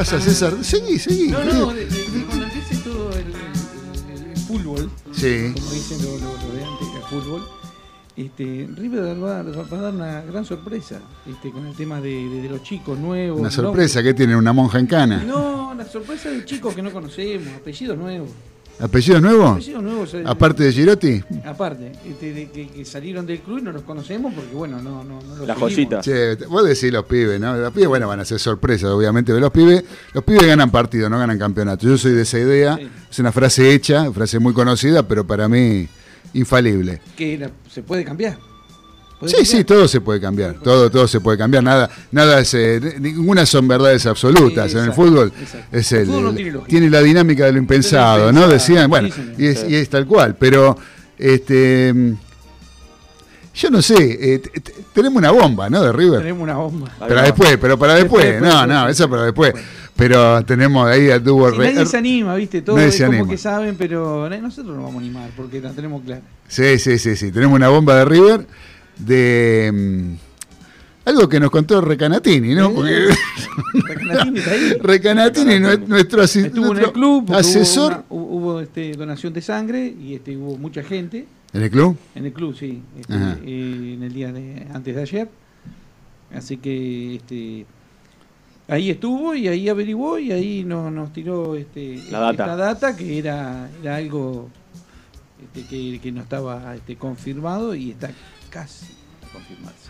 pasa, César? Seguí, seguí. No, no, de, de- de cuando empiece todo el, el- el- el fútbol, Sí. como dicen los lo, lo de antes, el fútbol, este, River va, a dar una gran sorpresa este, con el tema de, de- de los chicos nuevos. Una ¿no? sorpresa que tiene una monja en cana. No, la sorpresa de chicos que no conocemos, apellidos nuevos. ¿Apellido nuevo? Apellidos nuevos. eh, Aparte de Girotti. Aparte, este, de que, que salieron del club y no los conocemos porque, bueno, no, no, no los La joyita. Che, vos decís los pibes, ¿no? Los pibes, bueno, van a ser sorpresas, obviamente, pero los pibes, los pibes ganan partidos, no ganan campeonato. Yo soy de esa idea, Sí. es una frase hecha, frase muy conocida, pero para mí infalible. Que la- se puede cambiar. ¿Puede Sí, cambiar? sí, todo se puede cambiar, todo, todo se puede cambiar, nada, nada es, eh, ninguna son verdades absolutas. en el fútbol exacto. es El el, fútbol no tiene tiene la dinámica de lo impensado, ¿no? Decían, bueno, y es, y es tal cual, pero este yo no sé, eh, tenemos una bomba, ¿no? De River. Tenemos una bomba. Va. después, pero para después, Después, no, no, eso para después. Pero tenemos ahí a tuvo Y nadie se anima, ¿viste? Todo Nadie es como anima. que saben, pero na- nosotros nos vamos a animar porque la tenemos clara. Sí, sí, sí, sí. Tenemos una bomba de River de mm, algo que nos contó Recanatini, ¿no? Eh, Porque Recanatini está ahí. Recanatini, nue- nuestro, asi- Estuvo en nuestro el club, porque asesor. Hubo, una- hubo, este, donación de sangre y este, hubo mucha gente ¿En el club? en el club, sí, este, eh, en el día de antes de ayer. Así que este, ahí estuvo y ahí averiguó y ahí nos, nos tiró este, La data. esta data que era, era algo este, que, que no estaba este, confirmado y está casi a confirmarse.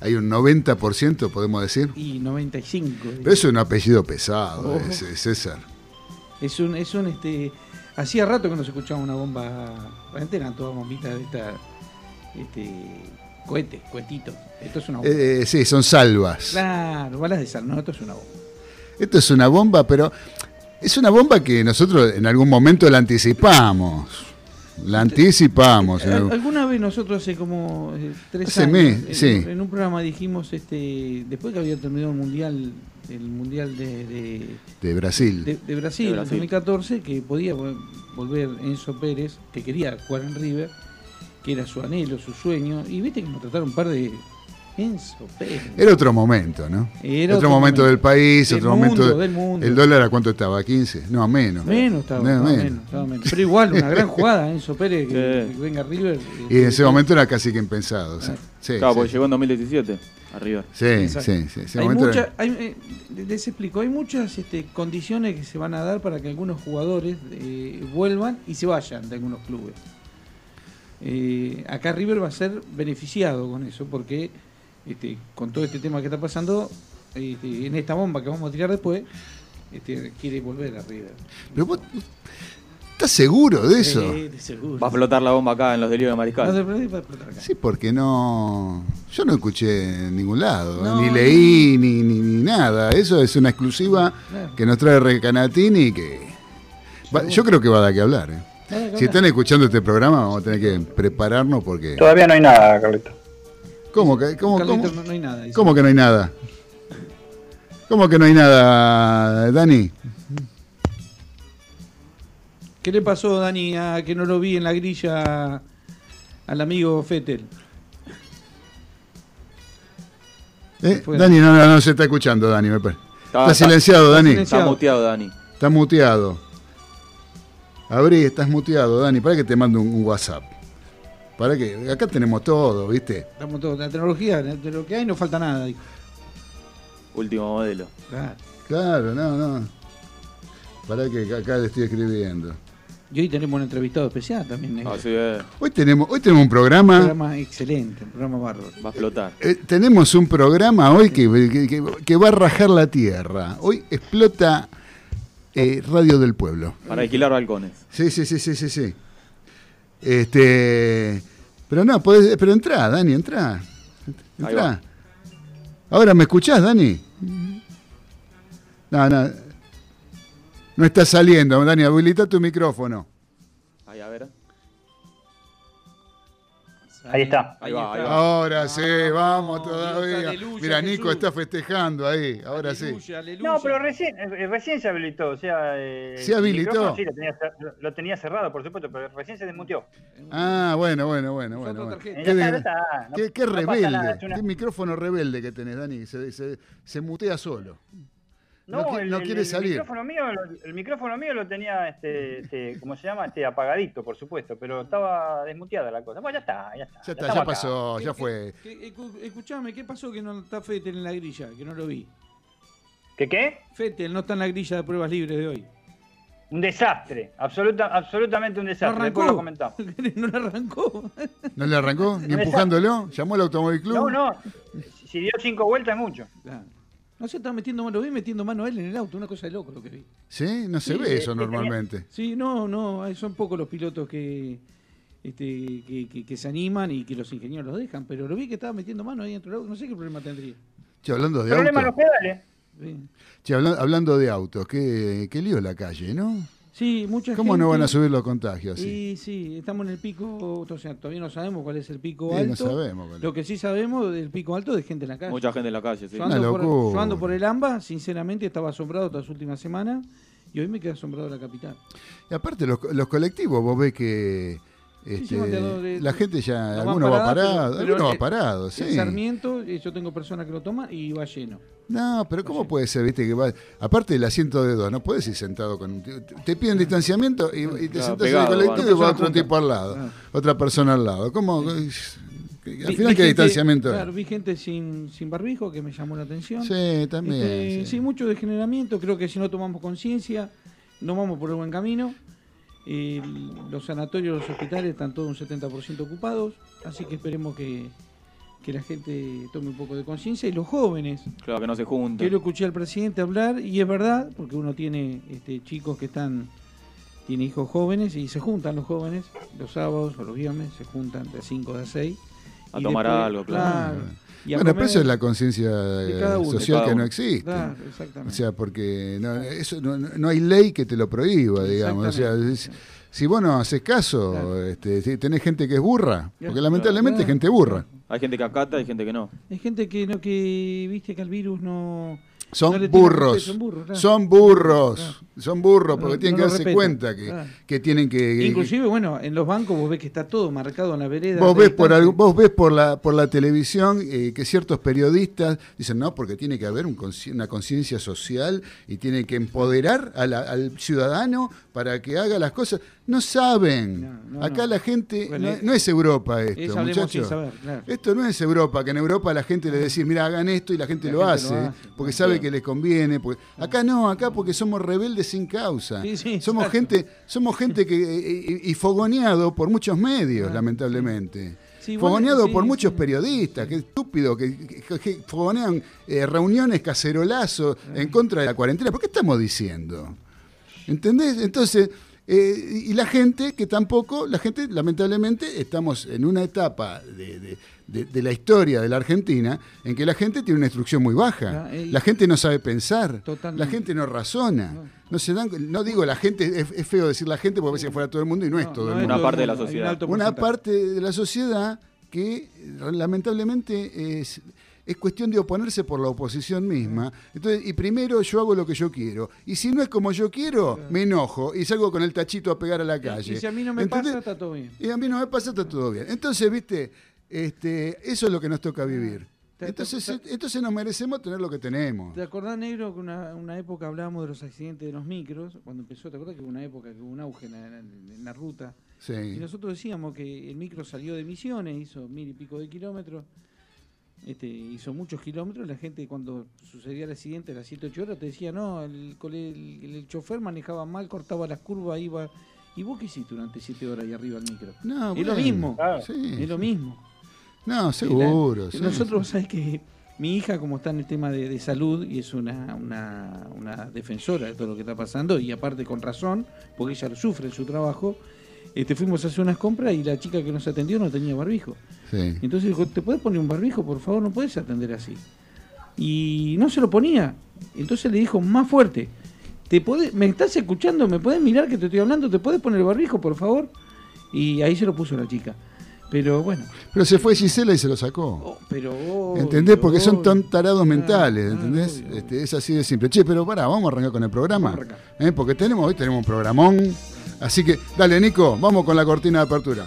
Hay un 90%, podemos decir. Y 95. Pero es un apellido pesado, Ojo. ese, César. Es un, es un este. Hacía rato que no se escuchaba una bomba. Realmente eran todas bombitas de esta. Este. Cohetes, cohetitos. Esto es una bomba. Eh, sí, son salvas. Claro, balas de sal. No, esto es una bomba. Esto es una bomba, pero es una bomba que nosotros en algún momento la anticipamos. La anticipamos. algún- Alguna vez nosotros hace como eh, tres Hace años. mes, en, sí. en un programa dijimos, este, después que había terminado el mundial, el mundial de, de, De Brasil. de- de Brasil, en Brasil. 2014, que podía vol- volver Enzo Pérez, que quería jugar en River, que era su anhelo, su sueño, y viste que nos trataron un par de Enzo Pérez. Era otro momento, ¿no? Era otro, otro momento, momento. del país, Del otro mundo, momento. del mundo. ¿El dólar a cuánto estaba? ¿15? No, menos. Menos estaba, No, estaba menos. menos, estaba menos. Pero igual, una gran jugada, Enzo Pérez, que, venga River. Y en este, ese momento era casi que impensado. sí. Ah. Sí, Claro, sí. porque llegó en 2017, arriba. Sí, Exacto. sí, sí. Ese hay momento mucha- era- hay, eh, les explico, hay muchas este, condiciones que se van a dar para que algunos jugadores eh, vuelvan y se vayan de algunos clubes. Eh, acá River va a ser beneficiado con eso, porque este, con todo este tema que está pasando, este, en esta bomba que vamos a tirar después, este, quiere volver a River. Pero vos, ¿estás seguro de eso? De seguro. Va a explotar la bomba acá en los delirios de Mariscal. te preocupes, va a explotar acá. Sí, porque no. Yo no escuché en ningún lado, No, ni no. leí, ni, ni, ni nada. Eso es una exclusiva Claro. que nos trae Recanatini y que. va- yo creo que va a dar que hablar. ¿eh? Si están escuchando este programa, vamos a tener que prepararnos porque. Todavía no hay nada, Carlito. ¿Cómo que, cómo, Carlito, cómo- no, no hay nada. dice. cómo que no hay nada? ¿Cómo que no hay nada, Dani? ¿Qué le pasó, Dani, a que no lo vi en la grilla al amigo Fettel? ¿Eh? Dani, no, no, no se está escuchando, Dani. Me parece. Está- Está está- silenciado, está Dani. silenciado. Está muteado, Dani. Está muteado. Abrí, estás muteado, Dani. Para que te mando un, un WhatsApp. Para que. Acá tenemos todo, ¿viste? Estamos todos, la tecnología, de lo que hay no falta nada. dijo. Último modelo. Claro. Claro, no, no. Para que acá le estoy escribiendo. Y hoy tenemos un entrevistado especial también. negro. Así es, Hoy tenemos, hoy tenemos un un programa. programa excelente, un programa bárbaro. va a explotar. eh, tenemos un programa hoy que, que- que- que va a rajar la tierra. Hoy explota eh, Radio del Pueblo. Para alquilar balcones. Sí, sí, sí, sí, sí, sí. Este. Pero no, podés, pero entrá, Dani, entrá. Entrá. Ahora me escuchás, Dani. No, no. No está saliendo, Dani, habilita tu micrófono. Ahí, a ver. Ahí está. Ahí va, ahí va. Ahora sí, vamos todavía. aleluya, Mira, Nico Jesús. está festejando ahí, ahora sí. Aleluya. No, pero recién, eh, recién se habilitó. O sea, eh, ¿Se habilitó? Sí, lo tenía, lo- cerrado, por supuesto, pero recién se desmuteó. Ah, bueno, bueno, bueno, bueno. Qué, rebelde, nada, es una- qué micrófono rebelde que tenés, Dani. Se, se- se mutea solo. No no quiere salir. El micrófono mío, lo- el micrófono mío lo tenía, este, este, ¿cómo se llama? Este, apagadito, por supuesto, pero estaba desmuteada la cosa. Bueno, ya está, ya está. Ya está, ya acá. pasó, ya ¿Qué- fue. qué- qué- escu- escuchame, ¿qué pasó que no está Fettel en la grilla? Que no lo vi. ¿Qué qué? Fettel no está en la grilla de pruebas libres de hoy. Un desastre, absoluta, absolutamente un No desastre. Después arrancó. lo comentamos. no le arrancó. ¿No le arrancó? ¿Ni No, empujándolo? ¿Llamó al Automóvil Club? No, no, si dio cinco vueltas es mucho. Claro. No se está metiendo mano, lo vi metiendo mano a él en el auto, una cosa de loco lo que vi. ¿Sí? No se Sí, ve eh, eso tenía- normalmente. Sí, no, no, son pocos los pilotos que, este, que, que- que se animan y que los ingenieros los dejan, pero lo vi que estaba metiendo mano ahí dentro del auto, no sé qué problema tendría. Che, hablando de Problema los autos. pedales. Sí, Che, habla- hablando de autos, qué, qué lío la calle, ¿no? Sí, mucha ¿Cómo gente. no van a subir los contagios? así? Y sí, estamos en el pico, o sea, todavía no sabemos cuál es el pico Sí, alto. no sabemos cuál es. Lo que sí sabemos del pico alto de gente en la calle. Mucha gente en la calle, sí. Yo Una ando, por, locura. yo ando por el AMBA, sinceramente estaba asombrado estas últimas semanas y hoy me queda asombrado la capital. Y aparte, los, los colectivos, vos ves que este, de- la gente ya, No alguno va parado, pero- pero alguno va parado, sí. Sarmiento, eh, yo tengo personas que lo toman y va lleno. No, pero ¿cómo puede ser, viste, que va, aparte del asiento de dos, no puedes ir sentado con un tipo, te piden distanciamiento y, y te Claro, sentás pegado, en el colectivo y va otro tipo al lado, Claro. otra persona al lado. ¿Cómo? Al final, ¿qué distanciamiento? Claro, vi gente sin, sin barbijo que me llamó la atención. Sí, también. Este, sí. sí, mucho degeneramiento. Creo que si no tomamos conciencia, no vamos por el buen camino. Eh, los sanatorios, los hospitales están todos un 70% ocupados. Así que esperemos que, que la gente tome un poco de conciencia. Y los jóvenes, Claro, que no se junten. lo escuché al presidente hablar, y es verdad, porque uno tiene este, chicos que están. Tiene hijos jóvenes y se juntan los jóvenes los sábados o los viernes, se juntan de 5 a 6. A tomar algo, claro. y Bueno, pero eso es la conciencia social que no existe. Claro, O exactamente. sea, porque no, eso no, no hay ley que te lo prohíba, digamos. O sea, es- si vos no haces caso, Claro. este, si tenés gente que es burra, porque Claro. lamentablemente hay Claro. gente burra. Hay gente que acata y gente que no. Hay gente que no que viste que al virus no Son no burros, son burros, claro. son burros, Claro. son burros, porque No- tienen no que darse cuenta que, claro. que tienen que... Inclusive, bueno, en los bancos vos ves que está todo marcado en la vereda. Vos ves, por algo- vos ves por la, por la televisión eh, que ciertos periodistas dicen, no, porque tiene que haber un una conciencia social y tiene que empoderar a la- al ciudadano para que haga las cosas. No saben. No, no, Acá no. la gente, Bueno, no, es- Europa es esto, muchachos. saber, claro. Esto no es Europa, que en Europa la gente le decís, mira, hagan esto y la gente, La lo, gente hace, lo hace, porque claro. sabe que les conviene. porque- Acá no, acá porque somos rebeldes sin causa. Sí, sí, somos exacto. gente, somos gente que eh, y, y fogoneado por muchos medios, Ah, lamentablemente. Sí, fogoneado sí, por muchos periodistas, que estúpido, que, que- que fogonean eh, reuniones cacerolazo en contra de la cuarentena. ¿Por qué estamos diciendo? ¿Entendés? Entonces, eh, y la gente que tampoco, la gente, lamentablemente, estamos en una etapa de, de- de- de la historia de la Argentina en que la gente tiene una instrucción muy baja. Ah, eh, La gente no sabe pensar, Totalmente. la gente no razona. No se dan, no digo la gente, es, es feo decir la gente porque parece que fuera todo el mundo y no, es todo no el mundo Una parte de la un sociedad. una porcentaje. parte de la sociedad que lamentablemente es, es cuestión de oponerse por la oposición misma. Entonces, y primero yo hago lo que yo quiero. Y si no es como yo quiero, me enojo y salgo con el tachito a pegar a la calle. Y si a mí no me ¿Entendés? pasa, está todo bien. Y a mí no me pasa, está todo bien. Entonces, viste, este, eso es lo que nos toca vivir. Entonces, te- entonces nos merecemos tener lo que tenemos. ¿Te acordás, Negro, que una, una época hablábamos de los accidentes de los micros? Cuando empezó, ¿te acordás que hubo una época que hubo un auge en la, en la ruta? Y Sí. nosotros decíamos que el micro salió de Misiones, hizo mil y pico de kilómetros, este, hizo muchos kilómetros. La gente, cuando sucedía el accidente a las 7, 8 horas, te decía: No, el, el, el chofer manejaba mal, cortaba las curvas, iba. ¿Y vos qué hiciste durante 7 horas ahí arriba del micro? No, es lo mismo. Claro. sí. Es lo mismo. No, Y seguro. la- sí. Nosotros, ¿sabes que Mi hija, como está en el tema de, de salud, y es una, una, una defensora de todo lo que está pasando, y aparte con razón, porque ella lo sufre en su trabajo, este, fuimos a hacer unas compras y la chica que nos atendió no tenía barbijo. Sí. Entonces dijo, ¿te puedes poner un barbijo, por favor? No puedes atender así. Y no se lo ponía. Entonces le dijo más fuerte, ¿te podés, ¿me estás escuchando? ¿Me puedes mirar que te estoy hablando? ¿Te puedes poner el barbijo, por favor? Y ahí se lo puso la chica. Pero bueno, Pero se fue Gisela y se lo sacó. oh, pero... obvio, ¿Entendés? Porque son tan tarados mentales, ¿entendés? obvio. Este, es así de simple. Che, pero pará, vamos a arrancar con el programa. ¿Eh? Porque tenemos, hoy tenemos un programón. Así que, dale, Nico, vamos con la cortina de apertura.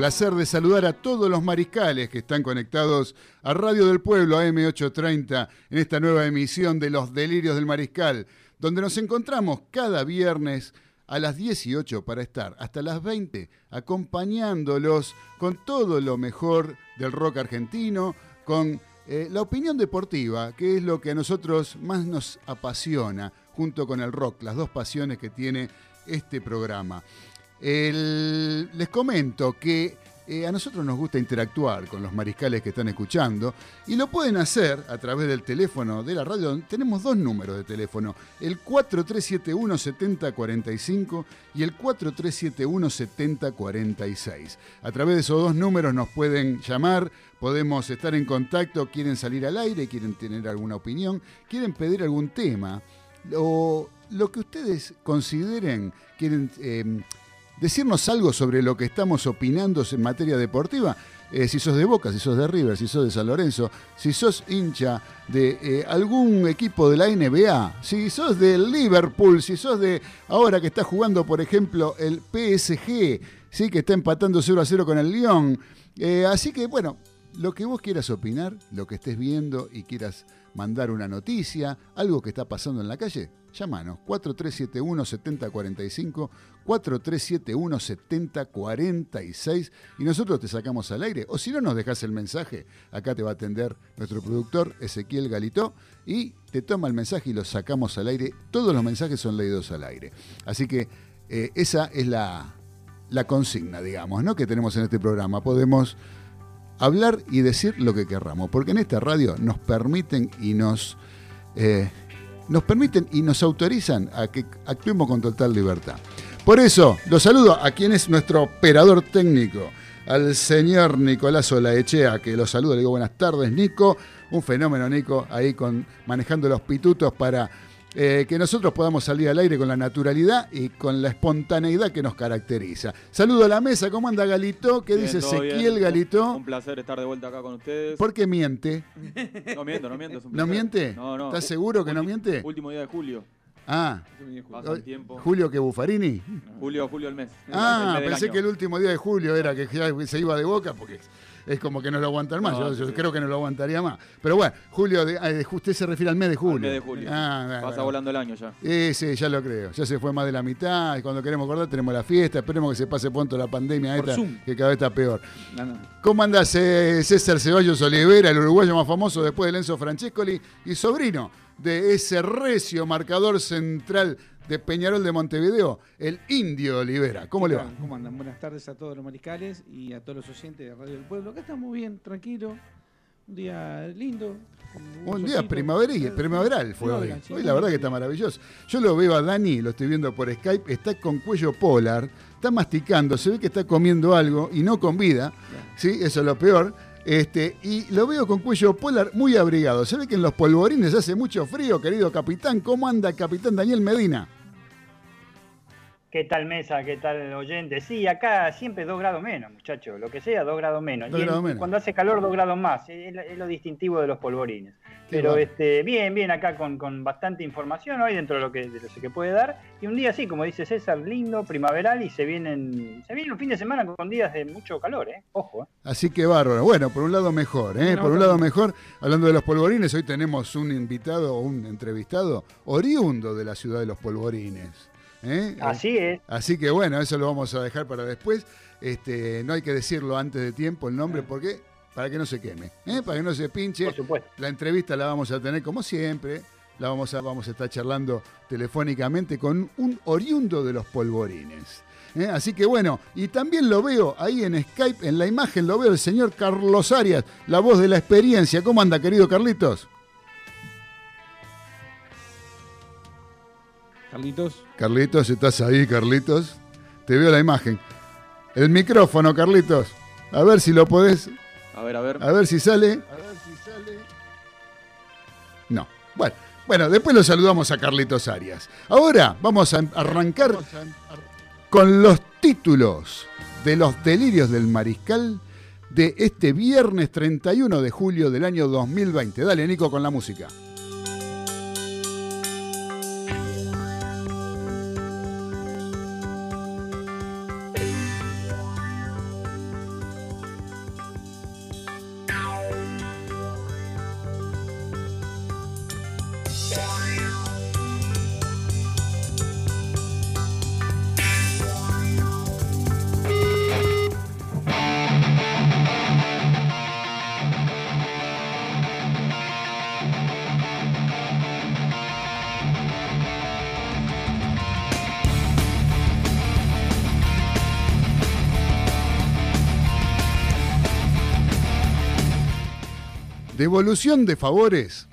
Placer de saludar a todos los mariscales que están conectados a Radio del Pueblo, AM830, en esta nueva emisión de Los Delirios del Mariscal, donde nos encontramos cada viernes a las 18 para estar hasta las 20 acompañándolos con todo lo mejor del rock argentino, con eh, la opinión deportiva, que es lo que a nosotros más nos apasiona, junto con el rock, las dos pasiones que tiene este programa les comento que eh, a nosotros nos gusta interactuar con los mariscales que están escuchando y lo pueden hacer a través del teléfono de la radio. Tenemos dos números de teléfono, el 4371-7045 y el 4371-7046. A través de esos dos números nos pueden llamar, podemos estar en contacto, quieren salir al aire, quieren tener alguna opinión, quieren pedir algún tema o lo que ustedes consideren, quieren... Eh, decirnos algo sobre lo que estamos opinando en materia deportiva. Eh, si sos de Boca, si sos de River, si sos de San Lorenzo, si sos hincha de eh, algún equipo de la NBA, si sos del Liverpool, si sos de ahora que está jugando, por ejemplo, el PSG, ¿sí? que está empatando 0 a 0 con el Lyon. Eh, así que, bueno, lo que vos quieras opinar, lo que estés viendo y quieras mandar una noticia, algo que está pasando en la calle, llámanos 4371-7045, 4371-7046 y nosotros te sacamos al aire. O si no nos dejas el mensaje, acá te va a atender nuestro productor Ezequiel Galito y te toma el mensaje y lo sacamos al aire. Todos los mensajes son leídos al aire. Así que eh, esa es la, la consigna, digamos, ¿no? que tenemos en este programa. Podemos hablar y decir lo que querramos, porque en esta radio nos permiten y nos, eh, nos permiten y nos autorizan a que actuemos con total libertad. Por eso, los saludo a quien es nuestro operador técnico, al señor Nicolás Olaechea, que lo saludo, le digo buenas tardes, Nico, un fenómeno, Nico, ahí con, manejando los pitutos para eh, que nosotros podamos salir al aire con la naturalidad y con la espontaneidad que nos caracteriza. Saludo a la mesa, ¿cómo anda Galito? ¿Qué dice Ezequiel Galito? Un placer estar de vuelta acá con ustedes. ¿Por qué miente? No miento, no miento. ¿No miente? No, no. ¿Estás seguro que no miente? Último día de julio. Ah, tiempo. Julio que Bufarini. Julio, julio el mes. Ah, pensé que el último día de julio era que se iba de boca porque es como que no lo aguantan más. yo, creo que no lo aguantaría más. Pero bueno, julio, de, usted se refiere al mes de julio. Al mes de julio. Ah, Pasa volando el año ya. sí, ya lo creo. Ya se fue más de la mitad. Y cuando queremos acordar, tenemos la fiesta. Esperemos que se pase pronto la pandemia esta, que cada vez está peor. ¿Cómo andás, eh, César Ceballos Olivera, el uruguayo más famoso después de Lenzo Francescoli y sobrino? De ese recio marcador central de Peñarol de Montevideo, el Indio Olivera. ¿Cómo le va? ¿Cómo andan? Buenas tardes a todos los mariscales y a todos los oyentes de Radio del Pueblo. Acá estamos bien, tranquilo. Un día lindo. Un día primaveral, primaveral fue hoy. Hoy la verdad que está maravilloso. Yo lo veo a Dani, lo estoy viendo por Skype, está con cuello polar, está masticando, se ve que está comiendo algo y no con vida. ¿sí? Eso es lo peor. Este, y lo veo con cuello polar muy abrigado. Se ve que en los polvorines hace mucho frío, querido capitán. ¿Cómo anda, capitán Daniel Medina? ¿Qué tal mesa? ¿Qué tal oyente? Sí, acá siempre dos grados menos, muchachos. Lo que sea, dos grados menos. y cuando hace calor, dos grados más. Es, lo distintivo de los polvorines. Pero este, bien, bien, acá con, bastante información hoy dentro de lo, que, de lo que puede dar. Y un día así, como dice César, lindo, primaveral y se vienen, se viene un fin de semana con días de mucho calor, ¿eh? Ojo, ¿eh? Así que bárbaro. Bueno, por un lado mejor, ¿eh? por un lado mejor. Hablando de los polvorines, hoy tenemos un invitado, un entrevistado oriundo de la ciudad de los polvorines. ¿eh? Así es. Así que bueno, eso lo vamos a dejar para después. Este, no hay que decirlo antes de tiempo el nombre porque para que no se queme, ¿eh? para que no se pinche. Por supuesto. La entrevista la vamos a tener como siempre. La vamos a, vamos a estar charlando telefónicamente con un oriundo de los polvorines. ¿eh? Así que bueno, y también lo veo ahí en Skype, en la imagen, lo veo el señor Carlos Arias, la voz de la experiencia. ¿Cómo anda, querido Carlitos? Carlitos. Carlitos, ¿estás ahí, Carlitos? Te veo la imagen. El micrófono, Carlitos. A ver si lo podés. A ver, a ver. A ver si sale. A ver si sale. No. Bueno, bueno, después lo saludamos a Carlitos Arias. Ahora vamos a arrancar con los títulos de los delirios del mariscal de este viernes 31 de julio del año 2020. Dale, Nico, con la música. Devolución de favores.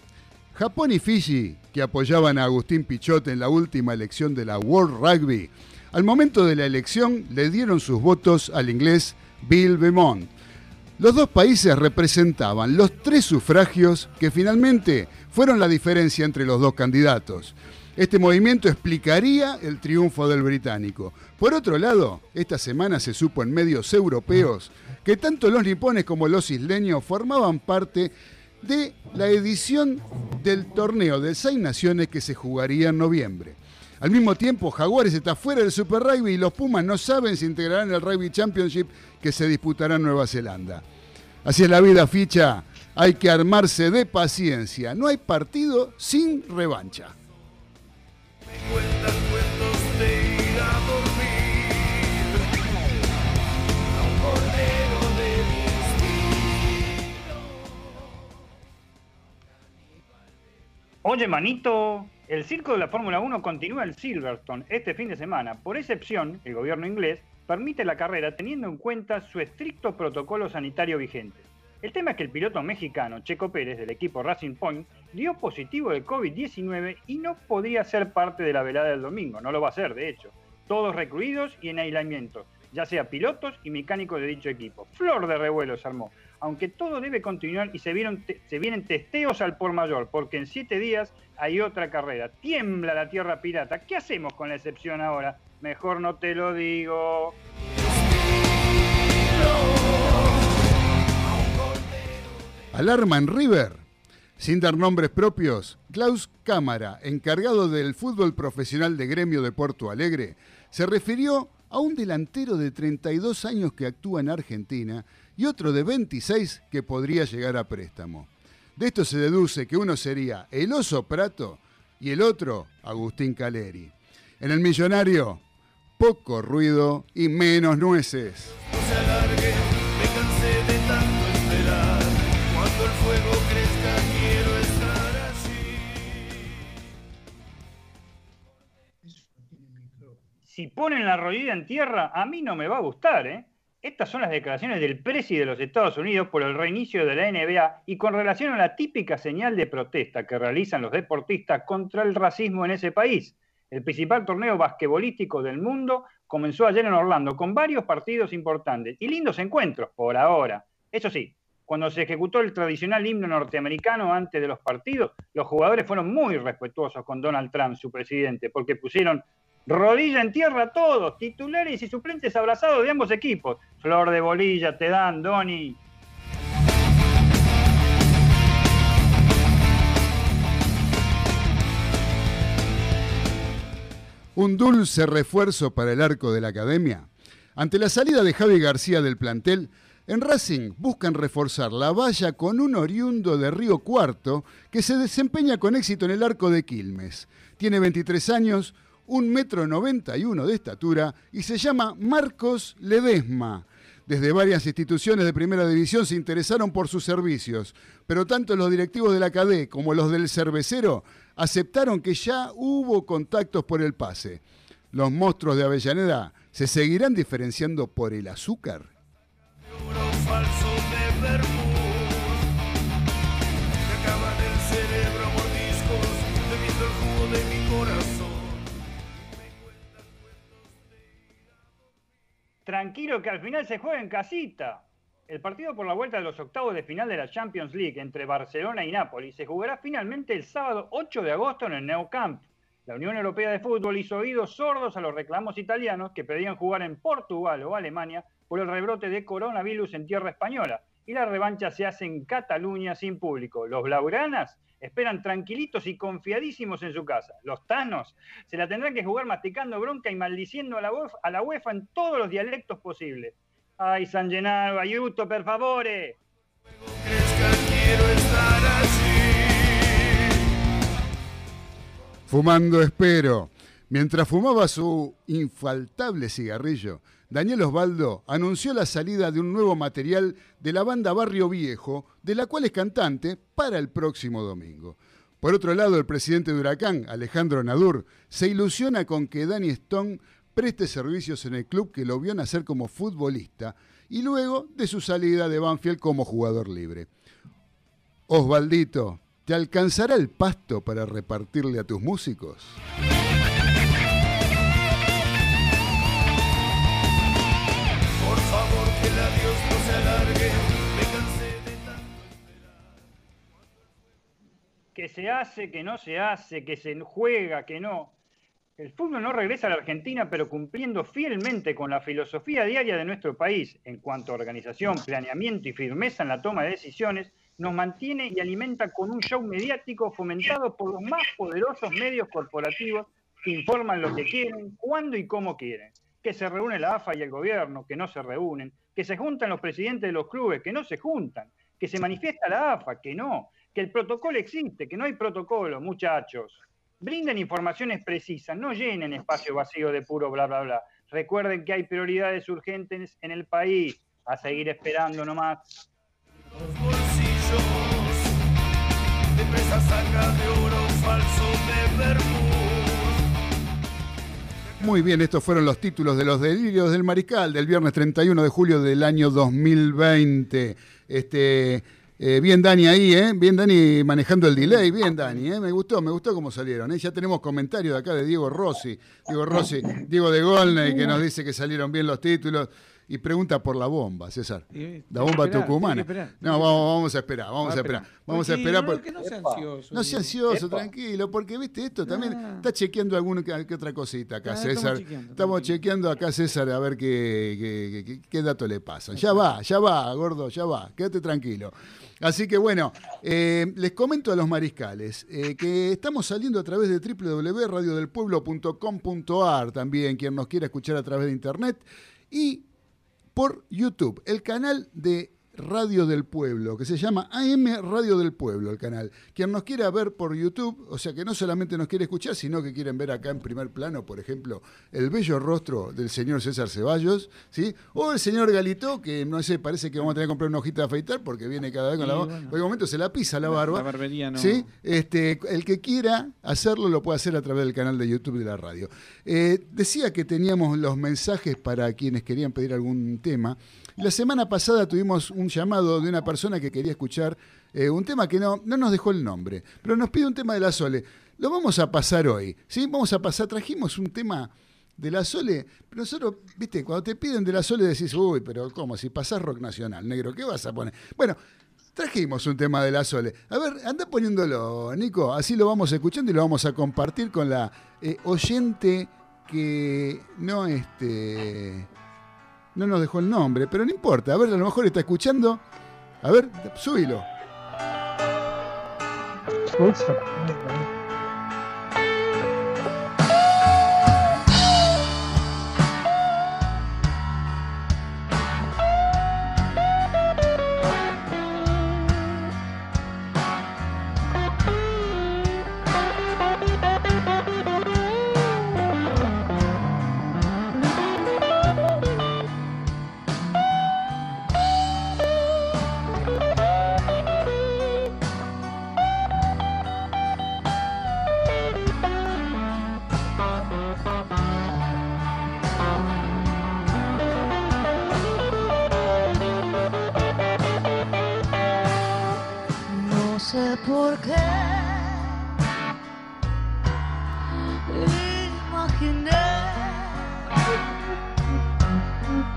Japón y Fiji, que apoyaban a Agustín Pichot en la última elección de la World Rugby, al momento de la elección le dieron sus votos al inglés Bill Beaumont. Los dos países representaban los tres sufragios que finalmente fueron la diferencia entre los dos candidatos. Este movimiento explicaría el triunfo del británico. Por otro lado, esta semana se supo en medios europeos que tanto los nipones como los isleños formaban parte de la edición del torneo de Seis Naciones que se jugaría en noviembre. Al mismo tiempo, Jaguares está fuera del Super Rugby y los Pumas no saben si integrarán el Rugby Championship que se disputará en Nueva Zelanda. Así es la vida, ficha. Hay que armarse de paciencia. No hay partido sin revancha. Oye, manito, el circo de la Fórmula 1 continúa en Silverstone este fin de semana. Por excepción, el gobierno inglés permite la carrera teniendo en cuenta su estricto protocolo sanitario vigente. El tema es que el piloto mexicano Checo Pérez del equipo Racing Point dio positivo de COVID-19 y no podría ser parte de la velada del domingo, no lo va a ser de hecho. Todos recluidos y en aislamiento, ya sea pilotos y mecánicos de dicho equipo. Flor de revuelo se armó aunque todo debe continuar y se, vienen testeos al por mayor, porque en siete días hay otra carrera. Tiembla la tierra pirata. ¿Qué hacemos con la excepción ahora? Mejor no te lo digo. Alarma en River. Sin dar nombres propios, Klaus Cámara, encargado del fútbol profesional de gremio de Porto Alegre, se refirió a un delantero de 32 años que actúa en Argentina y otro de 26 que podría llegar a préstamo. De esto se deduce que uno sería el oso Prato y el otro Agustín Caleri. En el millonario, poco ruido y menos nueces. Si ponen la rodilla en tierra, a mí no me va a gustar, ¿eh? Estas son las declaraciones del presidente de los Estados Unidos por el reinicio de la NBA y con relación a la típica señal de protesta que realizan los deportistas contra el racismo en ese país. El principal torneo basquetbolístico del mundo comenzó ayer en Orlando con varios partidos importantes y lindos encuentros por ahora. Eso sí, cuando se ejecutó el tradicional himno norteamericano antes de los partidos, los jugadores fueron muy respetuosos con Donald Trump, su presidente, porque pusieron Rodilla en tierra todos, titulares y suplentes abrazados de ambos equipos. Flor de bolilla te dan, Doni. Un dulce refuerzo para el arco de la academia. Ante la salida de Javi García del plantel, en Racing buscan reforzar la valla con un oriundo de Río Cuarto que se desempeña con éxito en el arco de Quilmes. Tiene 23 años, un metro noventa y uno de estatura y se llama Marcos Ledesma. Desde varias instituciones de primera división se interesaron por sus servicios, pero tanto los directivos de la CADE como los del cervecero aceptaron que ya hubo contactos por el pase. Los monstruos de Avellaneda se seguirán diferenciando por el azúcar. Tranquilo que al final se juega en casita. El partido por la vuelta de los octavos de final de la Champions League entre Barcelona y Nápoles se jugará finalmente el sábado 8 de agosto en el Nou Camp. La Unión Europea de Fútbol hizo oídos sordos a los reclamos italianos que pedían jugar en Portugal o Alemania por el rebrote de coronavirus en tierra española y la revancha se hace en Cataluña sin público. Los blaugranas esperan tranquilitos y confiadísimos en su casa. Los tanos se la tendrán que jugar masticando bronca y maldiciendo a la, a la UEFA en todos los dialectos posibles. Ay, San Gennaro, ayuto, per favore. Fumando espero. Mientras fumaba su infaltable cigarrillo, Daniel Osvaldo anunció la salida de un nuevo material de la banda Barrio Viejo, de la cual es cantante, para el próximo domingo. Por otro lado, el presidente de Huracán, Alejandro Nadur, se ilusiona con que Danny Stone preste servicios en el club que lo vio nacer como futbolista y luego de su salida de Banfield como jugador libre. Osvaldito, ¿te alcanzará el pasto para repartirle a tus músicos? Que se hace, que no se hace, que se juega, que no. El fútbol no regresa a la Argentina, pero cumpliendo fielmente con la filosofía diaria de nuestro país en cuanto a organización, planeamiento y firmeza en la toma de decisiones, nos mantiene y alimenta con un show mediático fomentado por los más poderosos medios corporativos que informan lo que quieren, cuándo y cómo quieren. Que se reúne la AFA y el gobierno, que no se reúnen, que se juntan los presidentes de los clubes, que no se juntan, que se manifiesta la AFA, que no, que el protocolo existe, que no hay protocolo, muchachos. Brinden informaciones precisas, no llenen espacio vacío de puro bla, bla, bla. Recuerden que hay prioridades urgentes en el país. A seguir esperando nomás. Muy bien, estos fueron los títulos de los delirios del mariscal del viernes 31 de julio del año 2020. Este, eh, bien Dani ahí, ¿eh? Bien Dani manejando el delay, bien Dani, ¿eh? Me gustó, me gustó cómo salieron. ¿eh? Ya tenemos comentarios de acá de Diego Rossi, Diego Rossi, Diego de Golney, que nos dice que salieron bien los títulos. Y pregunta por la bomba, César. La bomba tucumana. No, vamos, a esperar, vamos a esperar. Vamos a esperar. Porque no sea ansioso. No sea ansioso, tranquilo, porque viste esto también. Está chequeando alguna que, otra cosita acá, César. Estamos chequeando, acá, César, a ver qué, qué, dato le pasa. Ya va, ya va, gordo, ya va. Quédate tranquilo. Así que bueno, eh, les comento a los mariscales eh, que estamos saliendo a través de www.radiodelpueblo.com.ar también, quien nos quiera escuchar a través de internet, y por YouTube, el canal de Radio del Pueblo, que se llama AM Radio del Pueblo, el canal. Quien nos quiera ver por YouTube, o sea que no solamente nos quiere escuchar, sino que quieren ver acá en primer plano, por ejemplo, el bello rostro del señor César Ceballos, ¿sí? O el señor Galito, que no sé, parece que vamos a tener que comprar una hojita de afeitar porque viene cada vez con la barba. En momento se la pisa la barba. La barbería no. ¿sí? Este, el que quiera hacerlo lo puede hacer a través del canal de YouTube de la radio. Eh, decía que teníamos los mensajes para quienes querían pedir algún tema. La semana pasada tuvimos un llamado de una persona que quería escuchar eh, un tema que no, no nos dejó el nombre, pero nos pide un tema de la Sole. Lo vamos a pasar hoy, ¿sí? Vamos a pasar, trajimos un tema de la Sole, pero nosotros, viste, cuando te piden de la Sole decís, uy, pero ¿cómo? Si pasás rock nacional, negro, ¿qué vas a poner? Bueno, trajimos un tema de la Sole. A ver, anda poniéndolo, Nico, así lo vamos escuchando y lo vamos a compartir con la eh, oyente que no, este no nos dejó el nombre, pero no importa. A ver, a lo mejor está escuchando. A ver, súbilo. sé por qué imaginé